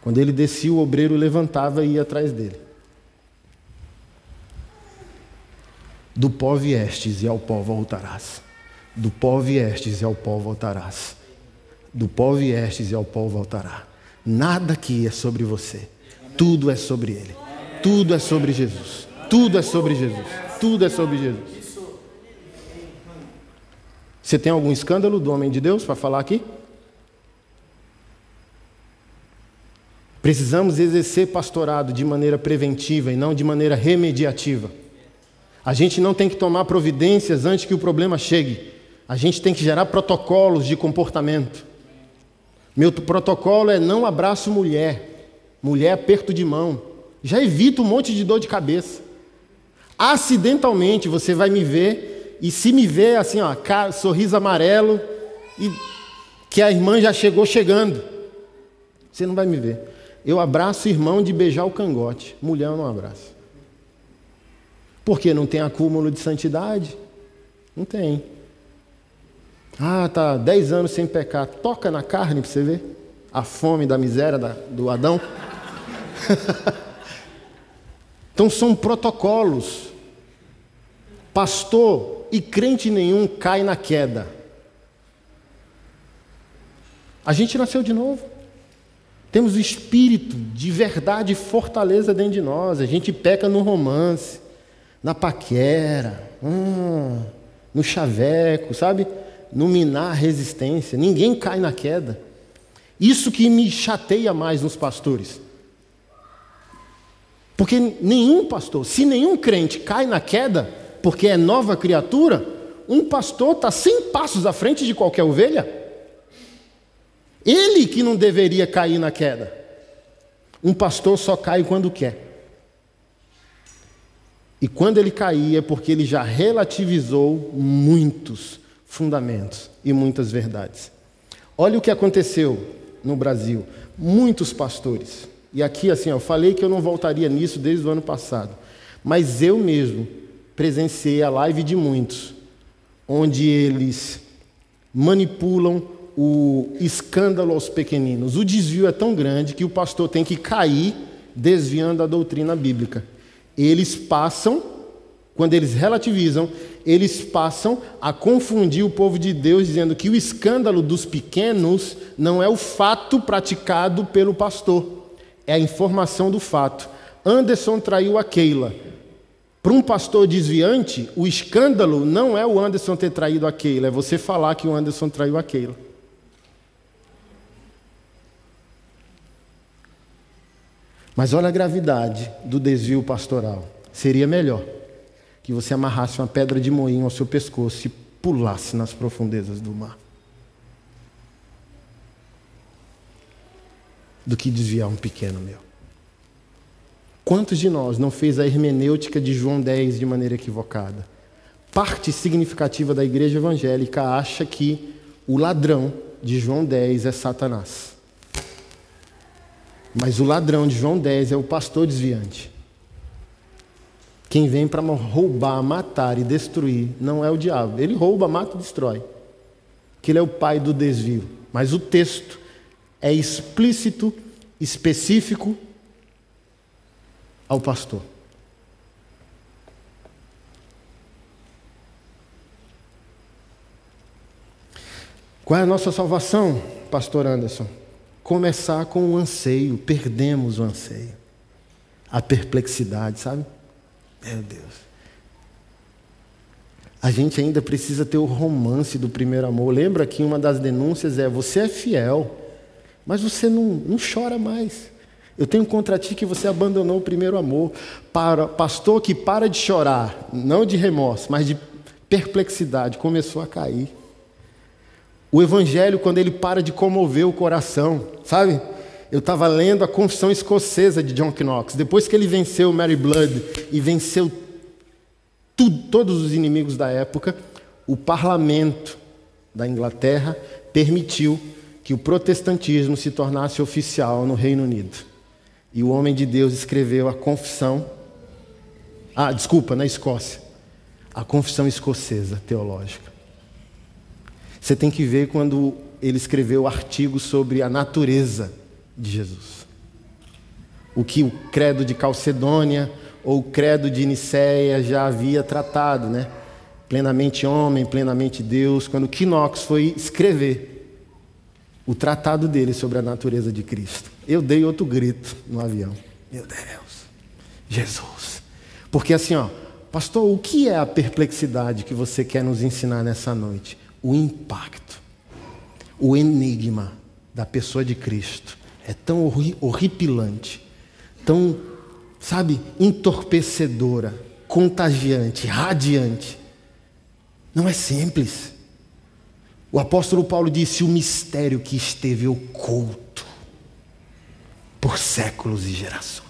Quando ele descia, o obreiro levantava e ia atrás dele. Do pó viestes e ao pó voltarás. Do pó viestes e ao pó voltarás. Do pó viestes e ao pó voltará. Nada aqui é sobre você. Tudo é sobre Ele. Tudo é sobre Jesus. Tudo é sobre Jesus. Tudo é sobre Jesus. Você tem algum escândalo do homem de Deus para falar aqui? Precisamos exercer pastorado de maneira preventiva e não de maneira remediativa. A gente não tem que tomar providências antes que o problema chegue. A gente tem que gerar protocolos de comportamento. Meu protocolo é não abraço mulher, mulher aperto de mão, Já evita um monte de dor de cabeça. Acidentalmente você vai me ver, e se me ver assim, ó, sorriso amarelo, e que a irmã já chegou chegando, você não vai me ver. Eu abraço o irmão de beijar o cangote, mulher eu não abraço. Porque não tem acúmulo de santidade? Não tem. Ah, tá dez anos sem pecar. Toca na carne para você ver a fome da miséria da, do Adão. então são protocolos. Pastor e crente nenhum cai na queda. A gente nasceu de novo. Temos o espírito de verdade e fortaleza dentro de nós. A gente peca no romance, na paquera, hum, no chaveco, sabe? No minar resistência. Ninguém cai na queda. Isso que me chateia mais nos pastores. Porque nenhum pastor, se nenhum crente cai na queda, porque é nova criatura, um pastor está 100 passos à frente de qualquer ovelha. Ele que não deveria cair na queda. Um pastor só cai quando quer. E quando ele cair é porque ele já relativizou muitos fundamentos e muitas verdades. Olha o que aconteceu no Brasil. Muitos pastores. E aqui assim, eu falei que eu não voltaria nisso desde o ano passado. Mas eu mesmo presenciei a live de muitos, onde eles manipulam o escândalo aos pequeninos. O desvio é tão grande que o pastor tem que cair desviando a doutrina bíblica. Eles passam, quando eles relativizam, eles passam a confundir o povo de Deus, dizendo que o escândalo dos pequenos não é o fato praticado pelo pastor, é a informação do fato. Anderson traiu a Keila. Para um pastor desviante, o escândalo não é o Anderson ter traído a Keila, é você falar que o Anderson traiu a Keila. Mas olha a gravidade do desvio pastoral. Seria melhor que você amarrasse uma pedra de moinho ao seu pescoço e pulasse nas profundezas do mar. Do que desviar um pequeno meu. Quantos de nós não fez a hermenêutica de João 10 de maneira equivocada? Parte significativa da igreja evangélica acha que o ladrão de João 10 é Satanás. Mas o ladrão de João 10 é o pastor desviante. Quem vem para roubar, matar e destruir não é o diabo. Ele rouba, mata e destrói. Que ele é o pai do desvio. Mas o texto é explícito, específico ao pastor. Qual é a nossa salvação, pastor Anderson? começar com o anseio, perdemos o anseio, a perplexidade, sabe? Meu Deus. A gente ainda precisa ter o romance do primeiro amor. Lembra que uma das denúncias é: você é fiel, mas você não, não chora mais. Eu tenho contra ti que você abandonou o primeiro amor. Para, pastor que para de chorar, não de remorso, mas de perplexidade, começou a cair. O Evangelho, quando ele para de comover o coração, sabe? Eu estava lendo a Confissão Escocesa de John Knox. Depois que ele venceu Mary Blood e venceu todos os inimigos da época, o parlamento da Inglaterra permitiu que o protestantismo se tornasse oficial no Reino Unido. E o homem de Deus escreveu a confissão. Ah, desculpa, na Escócia. A confissão escocesa teológica. Você tem que ver quando ele escreveu artigos sobre a natureza de Jesus. O que o credo de Calcedônia ou o credo de Nicéia já havia tratado, né? Plenamente homem, plenamente Deus. Quando Quinox foi escrever o tratado dele sobre a natureza de Cristo, eu dei outro grito no avião. Meu Deus, Jesus. Porque assim, ó, pastor, o que é a perplexidade que você quer nos ensinar nessa noite? o impacto, o enigma da pessoa de Cristo é tão horripilante, tão, sabe, entorpecedora, contagiante, radiante. Não é simples. O apóstolo Paulo disse: o mistério que esteve oculto por séculos e gerações.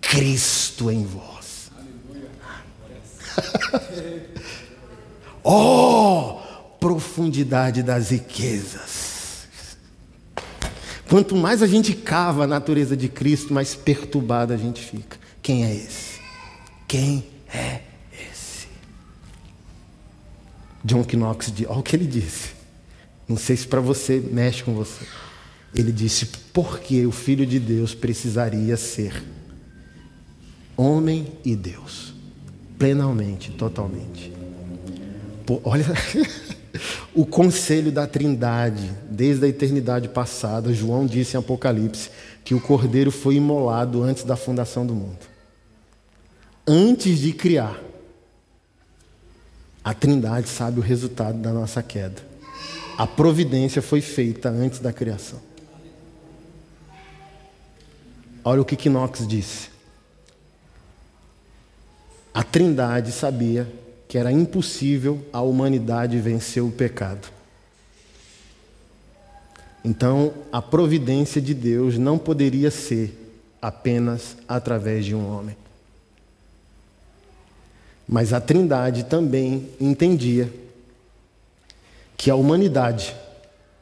Cristo em vós. oh, profundidade das riquezas. Quanto mais a gente cava a natureza de Cristo, mais perturbado a gente fica. Quem é esse? Quem é? John Knox, olha o que ele disse. Não sei se para você mexe com você. Ele disse: por que o Filho de Deus precisaria ser homem e Deus? Plenamente, totalmente. Olha. o conselho da Trindade, desde a eternidade passada, João disse em Apocalipse que o cordeiro foi imolado antes da fundação do mundo. Antes de criar, a Trindade sabe o resultado da nossa queda. A providência foi feita antes da criação. Olha o que Knox disse. A Trindade sabia que era impossível a humanidade vencer o pecado. Então, a providência de Deus não poderia ser apenas através de um homem. Mas a Trindade também entendia que a humanidade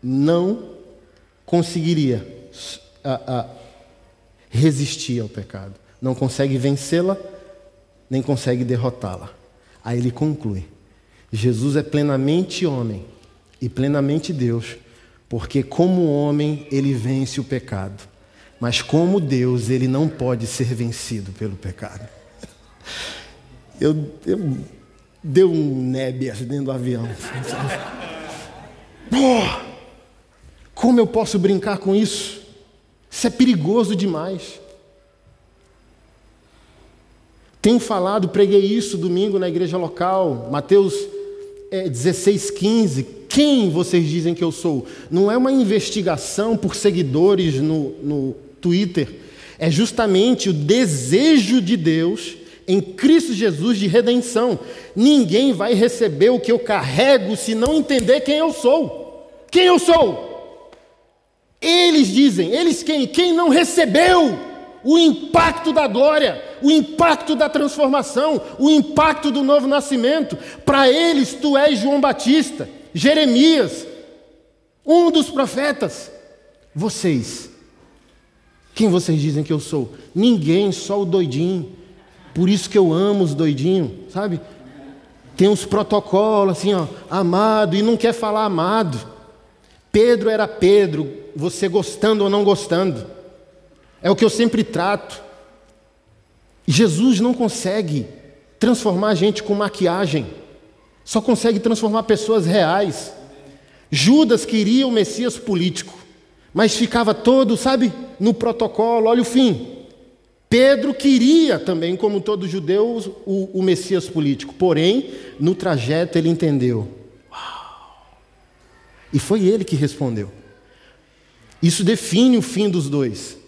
não conseguiria a, a, resistir ao pecado, não consegue vencê-la, nem consegue derrotá-la. Aí ele conclui: Jesus é plenamente homem e plenamente Deus, porque como homem ele vence o pecado, mas como Deus ele não pode ser vencido pelo pecado. Eu, eu dei um nebe dentro do avião. Pô, como eu posso brincar com isso? Isso é perigoso demais. Tenho falado, preguei isso domingo na igreja local, Mateus é, 16, 15. Quem vocês dizem que eu sou? Não é uma investigação por seguidores no, no Twitter, é justamente o desejo de Deus em Cristo Jesus de redenção. Ninguém vai receber o que eu carrego se não entender quem eu sou. Quem eu sou? Eles dizem, eles quem? Quem não recebeu o impacto da glória, o impacto da transformação, o impacto do novo nascimento. Para eles, tu és João Batista, Jeremias, um dos profetas. Vocês, quem vocês dizem que eu sou? Ninguém, só o doidinho. Por isso que eu amo os doidinhos, sabe? Tem uns protocolos assim, ó, amado, e não quer falar amado. Pedro era Pedro, você gostando ou não gostando. É o que eu sempre trato. Jesus não consegue transformar a gente com maquiagem, só consegue transformar pessoas reais. Judas queria o Messias político, mas ficava todo, sabe, no protocolo, olha o fim. Pedro queria também, como todos judeus, o, o Messias político, porém, no trajeto ele entendeu. Uau! E foi ele que respondeu. Isso define o fim dos dois.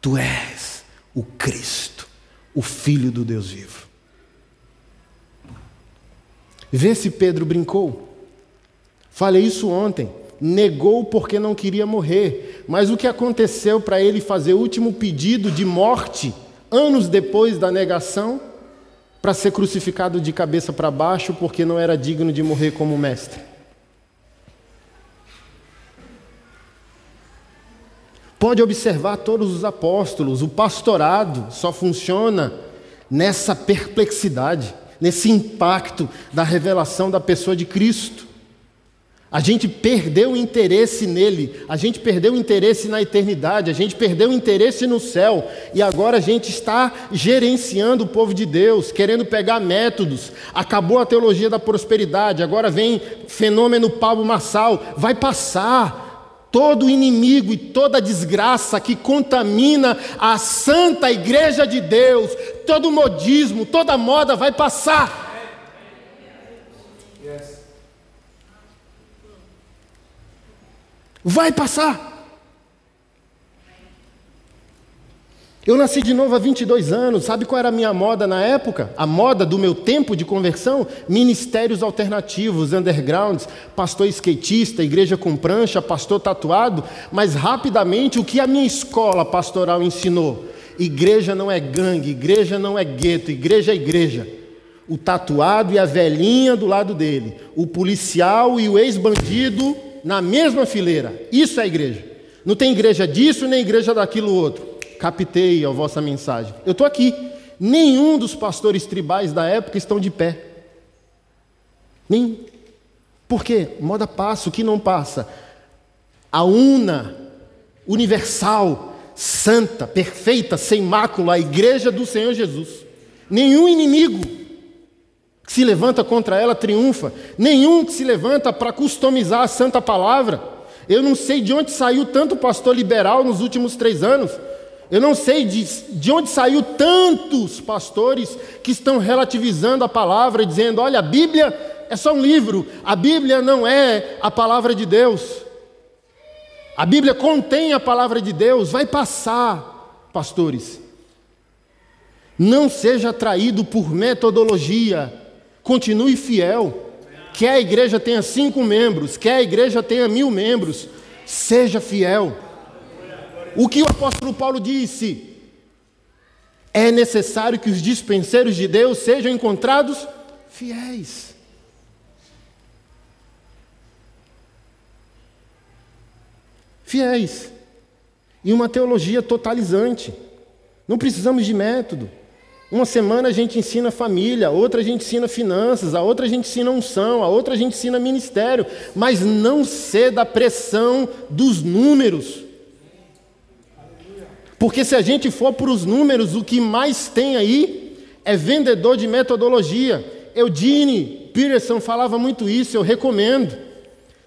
Tu és o Cristo, o Filho do Deus vivo. Vê se Pedro brincou. Falei isso ontem. Negou porque não queria morrer. Mas o que aconteceu para ele fazer o último pedido de morte, anos depois da negação, para ser crucificado de cabeça para baixo porque não era digno de morrer como mestre? Pode observar todos os apóstolos, o pastorado só funciona nessa perplexidade, nesse impacto da revelação da pessoa de Cristo. A gente perdeu o interesse nele, a gente perdeu o interesse na eternidade, a gente perdeu o interesse no céu, e agora a gente está gerenciando o povo de Deus, querendo pegar métodos. Acabou a teologia da prosperidade, agora vem fenômeno Pablo Marçal, vai passar todo inimigo e toda desgraça que contamina a santa igreja de Deus, todo modismo, toda moda vai passar. Vai passar. Eu nasci de novo há 22 anos. Sabe qual era a minha moda na época? A moda do meu tempo de conversão? Ministérios alternativos, undergrounds, pastor skatista, igreja com prancha, pastor tatuado. Mas rapidamente, o que a minha escola pastoral ensinou? Igreja não é gangue, igreja não é gueto, igreja é igreja. O tatuado e a velhinha do lado dele, o policial e o ex-bandido na mesma fileira. Isso é igreja. Não tem igreja disso nem igreja daquilo outro. Captei a vossa mensagem. Eu estou aqui. Nenhum dos pastores tribais da época estão de pé. Nem. Por quê? Moda passa, o que não passa? A una, universal, santa, perfeita, sem mácula, a igreja do Senhor Jesus. Nenhum inimigo que se levanta contra ela triunfa, nenhum que se levanta para customizar a santa palavra. Eu não sei de onde saiu tanto pastor liberal nos últimos três anos. Eu não sei de, de onde saiu tantos pastores que estão relativizando a palavra, dizendo: olha, a Bíblia é só um livro, a Bíblia não é a palavra de Deus. A Bíblia contém a palavra de Deus, vai passar, pastores. Não seja atraído por metodologia, continue fiel. Quer a igreja tenha cinco membros, quer a igreja tenha mil membros, seja fiel. O que o apóstolo Paulo disse? É necessário que os dispenseiros de Deus sejam encontrados fiéis. Fiéis. E uma teologia totalizante. Não precisamos de método. Uma semana a gente ensina família, a outra a gente ensina finanças, a outra a gente ensina unção, a outra a gente ensina ministério, mas não ceda à pressão dos números. Porque se a gente for para os números, o que mais tem aí é vendedor de metodologia. Eudine Peterson falava muito isso, eu recomendo.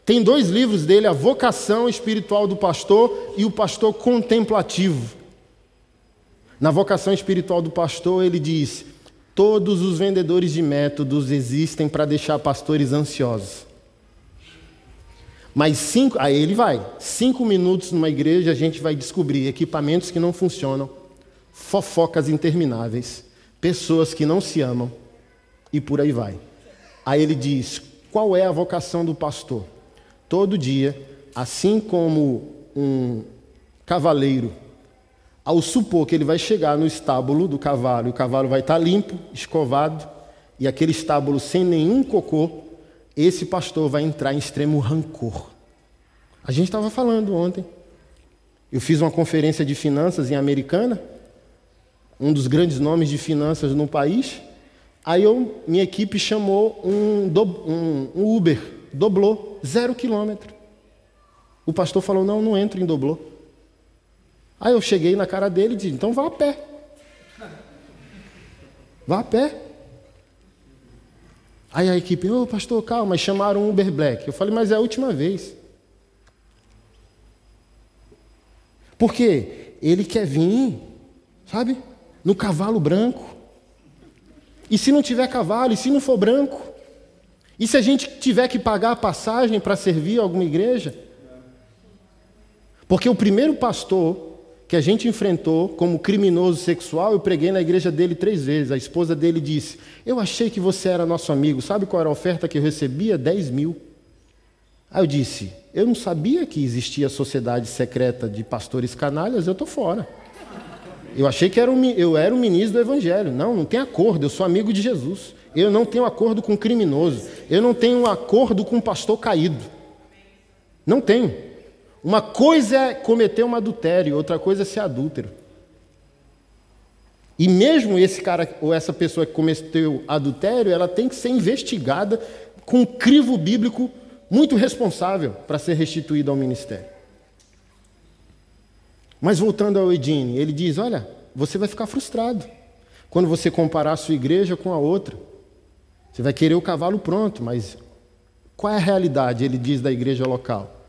Tem dois livros dele, A Vocação Espiritual do Pastor e O Pastor Contemplativo. Na vocação espiritual do pastor, ele diz: todos os vendedores de métodos existem para deixar pastores ansiosos. Mas cinco, aí ele vai. Cinco minutos numa igreja a gente vai descobrir equipamentos que não funcionam, fofocas intermináveis, pessoas que não se amam e por aí vai. Aí ele diz: qual é a vocação do pastor? Todo dia, assim como um cavaleiro, ao supor que ele vai chegar no estábulo do cavalo, e o cavalo vai estar limpo, escovado, e aquele estábulo sem nenhum cocô, esse pastor vai entrar em extremo rancor. A gente estava falando ontem. Eu fiz uma conferência de finanças em Americana, um dos grandes nomes de finanças no país. Aí eu, minha equipe chamou um, um, um Uber, doblou, zero quilômetro. O pastor falou: não, não entro em doblô. Aí eu cheguei na cara dele e disse: então vá a pé. Vá a pé. Aí a equipe, ô oh, pastor, calma, chamaram um Uber Black. Eu falei, mas é a última vez. Porque ele quer vir, sabe, no cavalo branco. E se não tiver cavalo, e se não for branco? E se a gente tiver que pagar a passagem para servir alguma igreja? Porque o primeiro pastor que a gente enfrentou como criminoso sexual, eu preguei na igreja dele três vezes. A esposa dele disse: Eu achei que você era nosso amigo. Sabe qual era a oferta que eu recebia? 10 mil. Aí eu disse: Eu não sabia que existia sociedade secreta de pastores canalhas, eu estou fora. Eu achei que era um, eu era um ministro do Evangelho. Não, não tem acordo, eu sou amigo de Jesus. Eu não tenho acordo com criminoso. Eu não tenho acordo com pastor caído. Não tenho. Uma coisa é cometer um adultério, outra coisa é ser adúltero. E mesmo esse cara ou essa pessoa que cometeu adultério, ela tem que ser investigada com um crivo bíblico muito responsável para ser restituída ao ministério. Mas voltando ao Edine, ele diz: Olha, você vai ficar frustrado quando você comparar a sua igreja com a outra. Você vai querer o cavalo pronto, mas qual é a realidade, ele diz, da igreja local?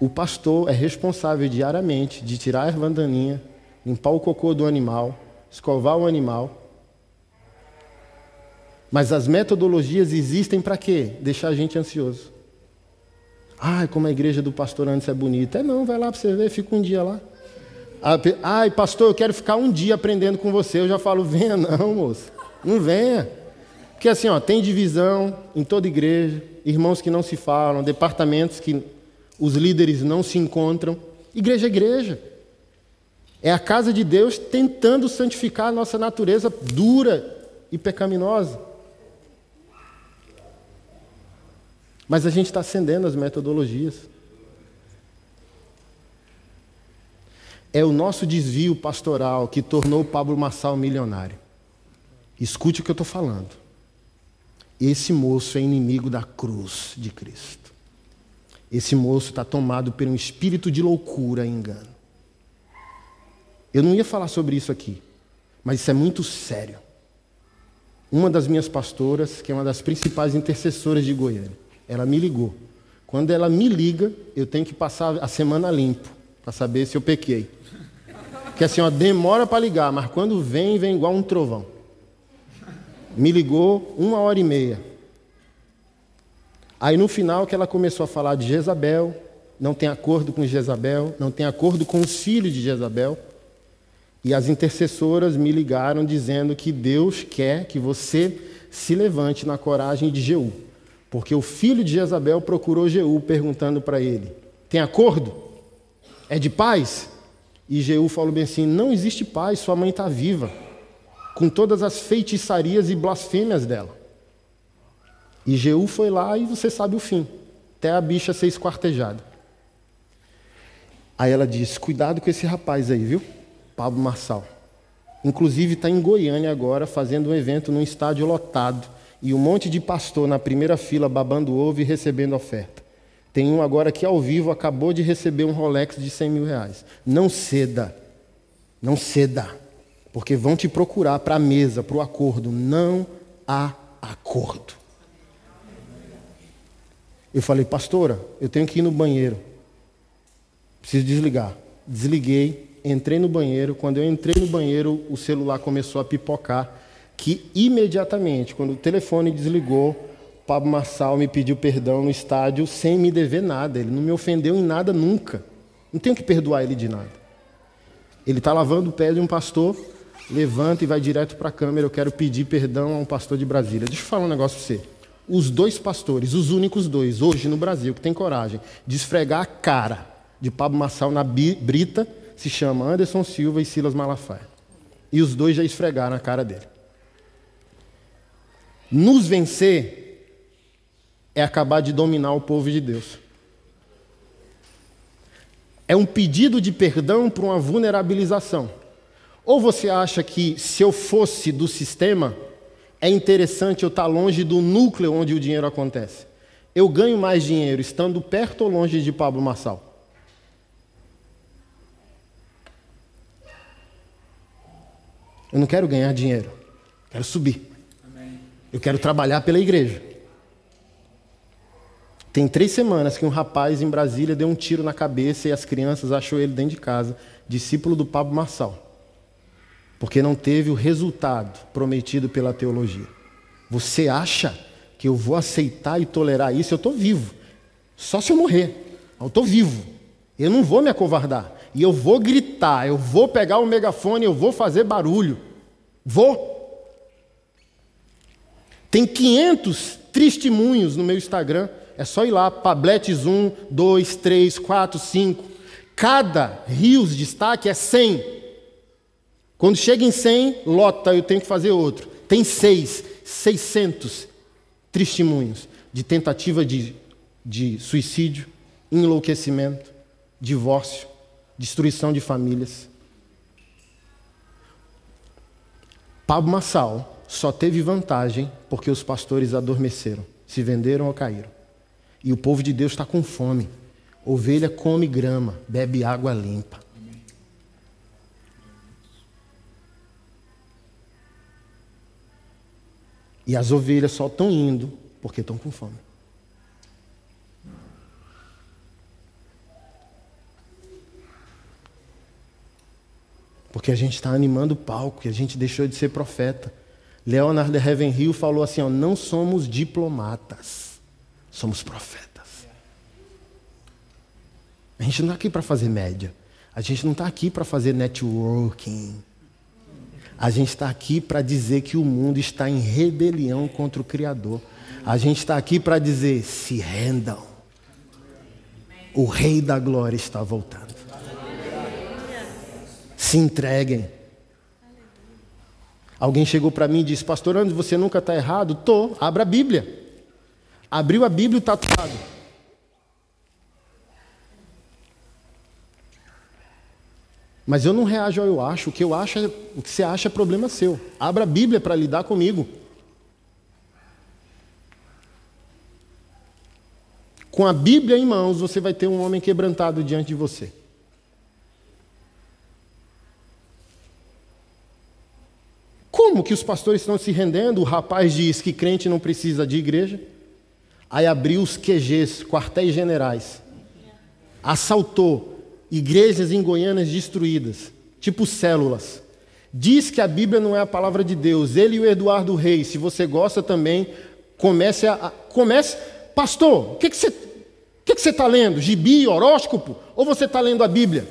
O pastor é responsável diariamente de tirar a erva daninha, limpar o cocô do animal, escovar o animal. Mas as metodologias existem para quê? Deixar a gente ansioso. Ai, como a igreja do pastor antes é bonita. É não, vai lá para você ver, fica um dia lá. Ai, pastor, eu quero ficar um dia aprendendo com você. Eu já falo, venha não, moço. Não venha. Porque assim, ó, tem divisão em toda igreja, irmãos que não se falam, departamentos que os líderes não se encontram. Igreja é igreja. É a casa de Deus tentando santificar a nossa natureza dura e pecaminosa. Mas a gente está acendendo as metodologias. É o nosso desvio pastoral que tornou o Pablo Massal milionário. Escute o que eu estou falando. Esse moço é inimigo da cruz de Cristo. Esse moço está tomado por um espírito de loucura e engano. Eu não ia falar sobre isso aqui, mas isso é muito sério. Uma das minhas pastoras, que é uma das principais intercessoras de Goiânia, ela me ligou. Quando ela me liga, eu tenho que passar a semana limpo, para saber se eu pequei. Porque assim, ó, demora para ligar, mas quando vem, vem igual um trovão. Me ligou uma hora e meia. Aí no final que ela começou a falar de Jezabel, não tem acordo com Jezabel, não tem acordo com os filhos de Jezabel. E as intercessoras me ligaram dizendo que Deus quer que você se levante na coragem de Jeú. Porque o filho de Jezabel procurou Jeú perguntando para ele: tem acordo? É de paz? E Jeú falou bem assim: não existe paz, sua mãe está viva, com todas as feitiçarias e blasfêmias dela. E Jeú foi lá e você sabe o fim, até a bicha ser esquartejada. Aí ela disse: cuidado com esse rapaz aí, viu? Pablo Marçal. Inclusive está em Goiânia agora fazendo um evento num estádio lotado e um monte de pastor na primeira fila babando ovo e recebendo oferta. Tem um agora que ao vivo acabou de receber um Rolex de 100 mil reais. Não ceda, não ceda, porque vão te procurar para a mesa, para o acordo. Não há acordo. Eu falei, pastora, eu tenho que ir no banheiro. Preciso desligar. Desliguei, entrei no banheiro. Quando eu entrei no banheiro, o celular começou a pipocar. Que imediatamente, quando o telefone desligou, Pablo Marçal me pediu perdão no estádio sem me dever nada. Ele não me ofendeu em nada nunca. Não tenho que perdoar ele de nada. Ele está lavando o pé de um pastor, levanta e vai direto para a câmera. Eu quero pedir perdão a um pastor de Brasília. Deixa eu falar um negócio para você. Os dois pastores, os únicos dois, hoje no Brasil, que tem coragem de esfregar a cara de Pablo Marçal na brita, se chama Anderson Silva e Silas Malafaia. E os dois já esfregaram a cara dele. Nos vencer é acabar de dominar o povo de Deus. É um pedido de perdão para uma vulnerabilização. Ou você acha que se eu fosse do sistema, é interessante eu estar longe do núcleo onde o dinheiro acontece? Eu ganho mais dinheiro estando perto ou longe de Pablo Massal? Eu não quero ganhar dinheiro, quero subir. Eu quero trabalhar pela igreja. Tem três semanas que um rapaz em Brasília deu um tiro na cabeça e as crianças achou ele dentro de casa, discípulo do Pablo Marçal, porque não teve o resultado prometido pela teologia. Você acha que eu vou aceitar e tolerar isso? Eu estou vivo. Só se eu morrer. Eu estou vivo. Eu não vou me acovardar. E eu vou gritar, eu vou pegar o megafone, eu vou fazer barulho. Vou. Tem 500 testemunhos no meu Instagram. É só ir lá, Pabletes 1, 2, 3, 4, 5. Cada rios de destaque é 100. Quando chega em 100, lota, eu tenho que fazer outro. Tem 6, 600 testemunhos de tentativa de, de suicídio, enlouquecimento, divórcio, destruição de famílias. Pablo Massal só teve vantagem porque os pastores adormeceram, se venderam ou caíram. E o povo de Deus está com fome. Ovelha come grama, bebe água limpa. E as ovelhas só estão indo porque estão com fome. Porque a gente está animando o palco, e a gente deixou de ser profeta. Leonard Ravenhill falou assim: ó, não somos diplomatas, somos profetas. A gente não está aqui para fazer média. A gente não está aqui para fazer networking. A gente está aqui para dizer que o mundo está em rebelião contra o Criador. A gente está aqui para dizer: se rendam. O Rei da Glória está voltando Se entreguem. Alguém chegou para mim e disse: Pastor André, você nunca está errado? Tô. Abra a Bíblia. Abriu a Bíblia e está tatuado. Mas eu não reajo ao eu acho. O que eu acho, é, o que você acha é problema seu. Abra a Bíblia para lidar comigo. Com a Bíblia em mãos, você vai ter um homem quebrantado diante de você. Como que os pastores estão se rendendo? O rapaz diz que crente não precisa de igreja. Aí abriu os QGs, quartéis generais. Assaltou igrejas em Goiânia destruídas, tipo células. Diz que a Bíblia não é a palavra de Deus. Ele e o Eduardo Reis, se você gosta também, comece a. Comece. Pastor, o que, que você o que, você está lendo? Gibi, horóscopo? Ou você está lendo a Bíblia?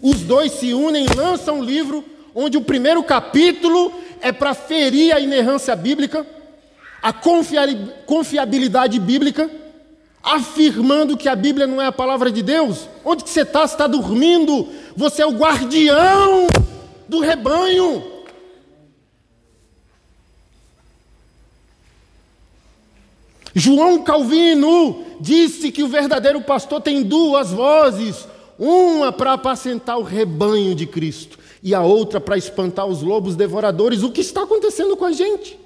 Os dois se unem e lançam um livro onde o primeiro capítulo é para ferir a inerrância bíblica, a confiabilidade bíblica, afirmando que a Bíblia não é a palavra de Deus? Onde que você está? Você está dormindo? Você é o guardião do rebanho. João Calvino disse que o verdadeiro pastor tem duas vozes: uma para apacentar o rebanho de Cristo e a outra para espantar os lobos devoradores. O que está acontecendo com a gente?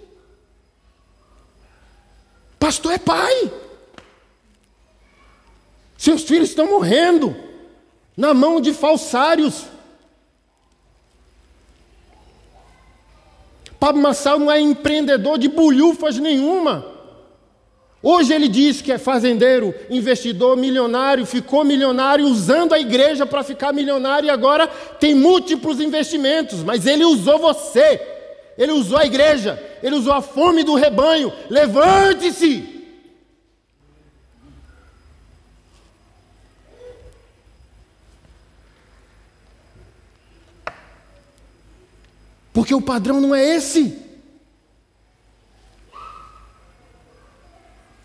Pastor é pai. Seus filhos estão morrendo na mão de falsários. Pablo Massal não é empreendedor de bolhufas nenhuma. Hoje ele diz que é fazendeiro, investidor, milionário, ficou milionário usando a igreja para ficar milionário e agora tem múltiplos investimentos, mas ele usou você, ele usou a igreja, ele usou a fome do rebanho. Levante-se! Porque o padrão não é esse.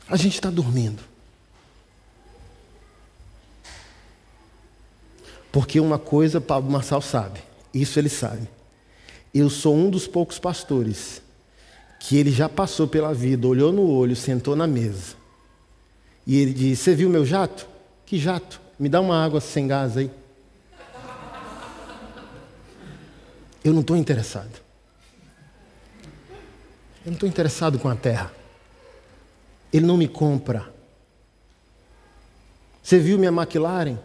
A gente está dormindo. Porque uma coisa Pablo Marçal sabe, isso ele sabe. Eu sou um dos poucos pastores que ele já passou pela vida, olhou no olho, sentou na mesa. E ele disse: Você viu meu jato? Que jato? Me dá uma água sem gás aí. Eu não estou interessado. Eu não estou interessado com a terra. Ele não me compra. Você viu minha McLaren?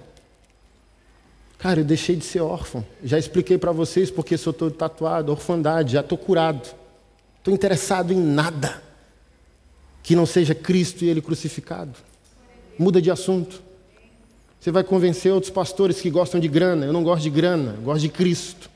Cara, eu deixei de ser órfão. Já expliquei para vocês porque sou todo tatuado, orfandade, já estou curado. Estou interessado em nada que não seja Cristo e Ele crucificado. Muda de assunto. Você vai convencer outros pastores que gostam de grana. Eu não gosto de grana, eu gosto de Cristo.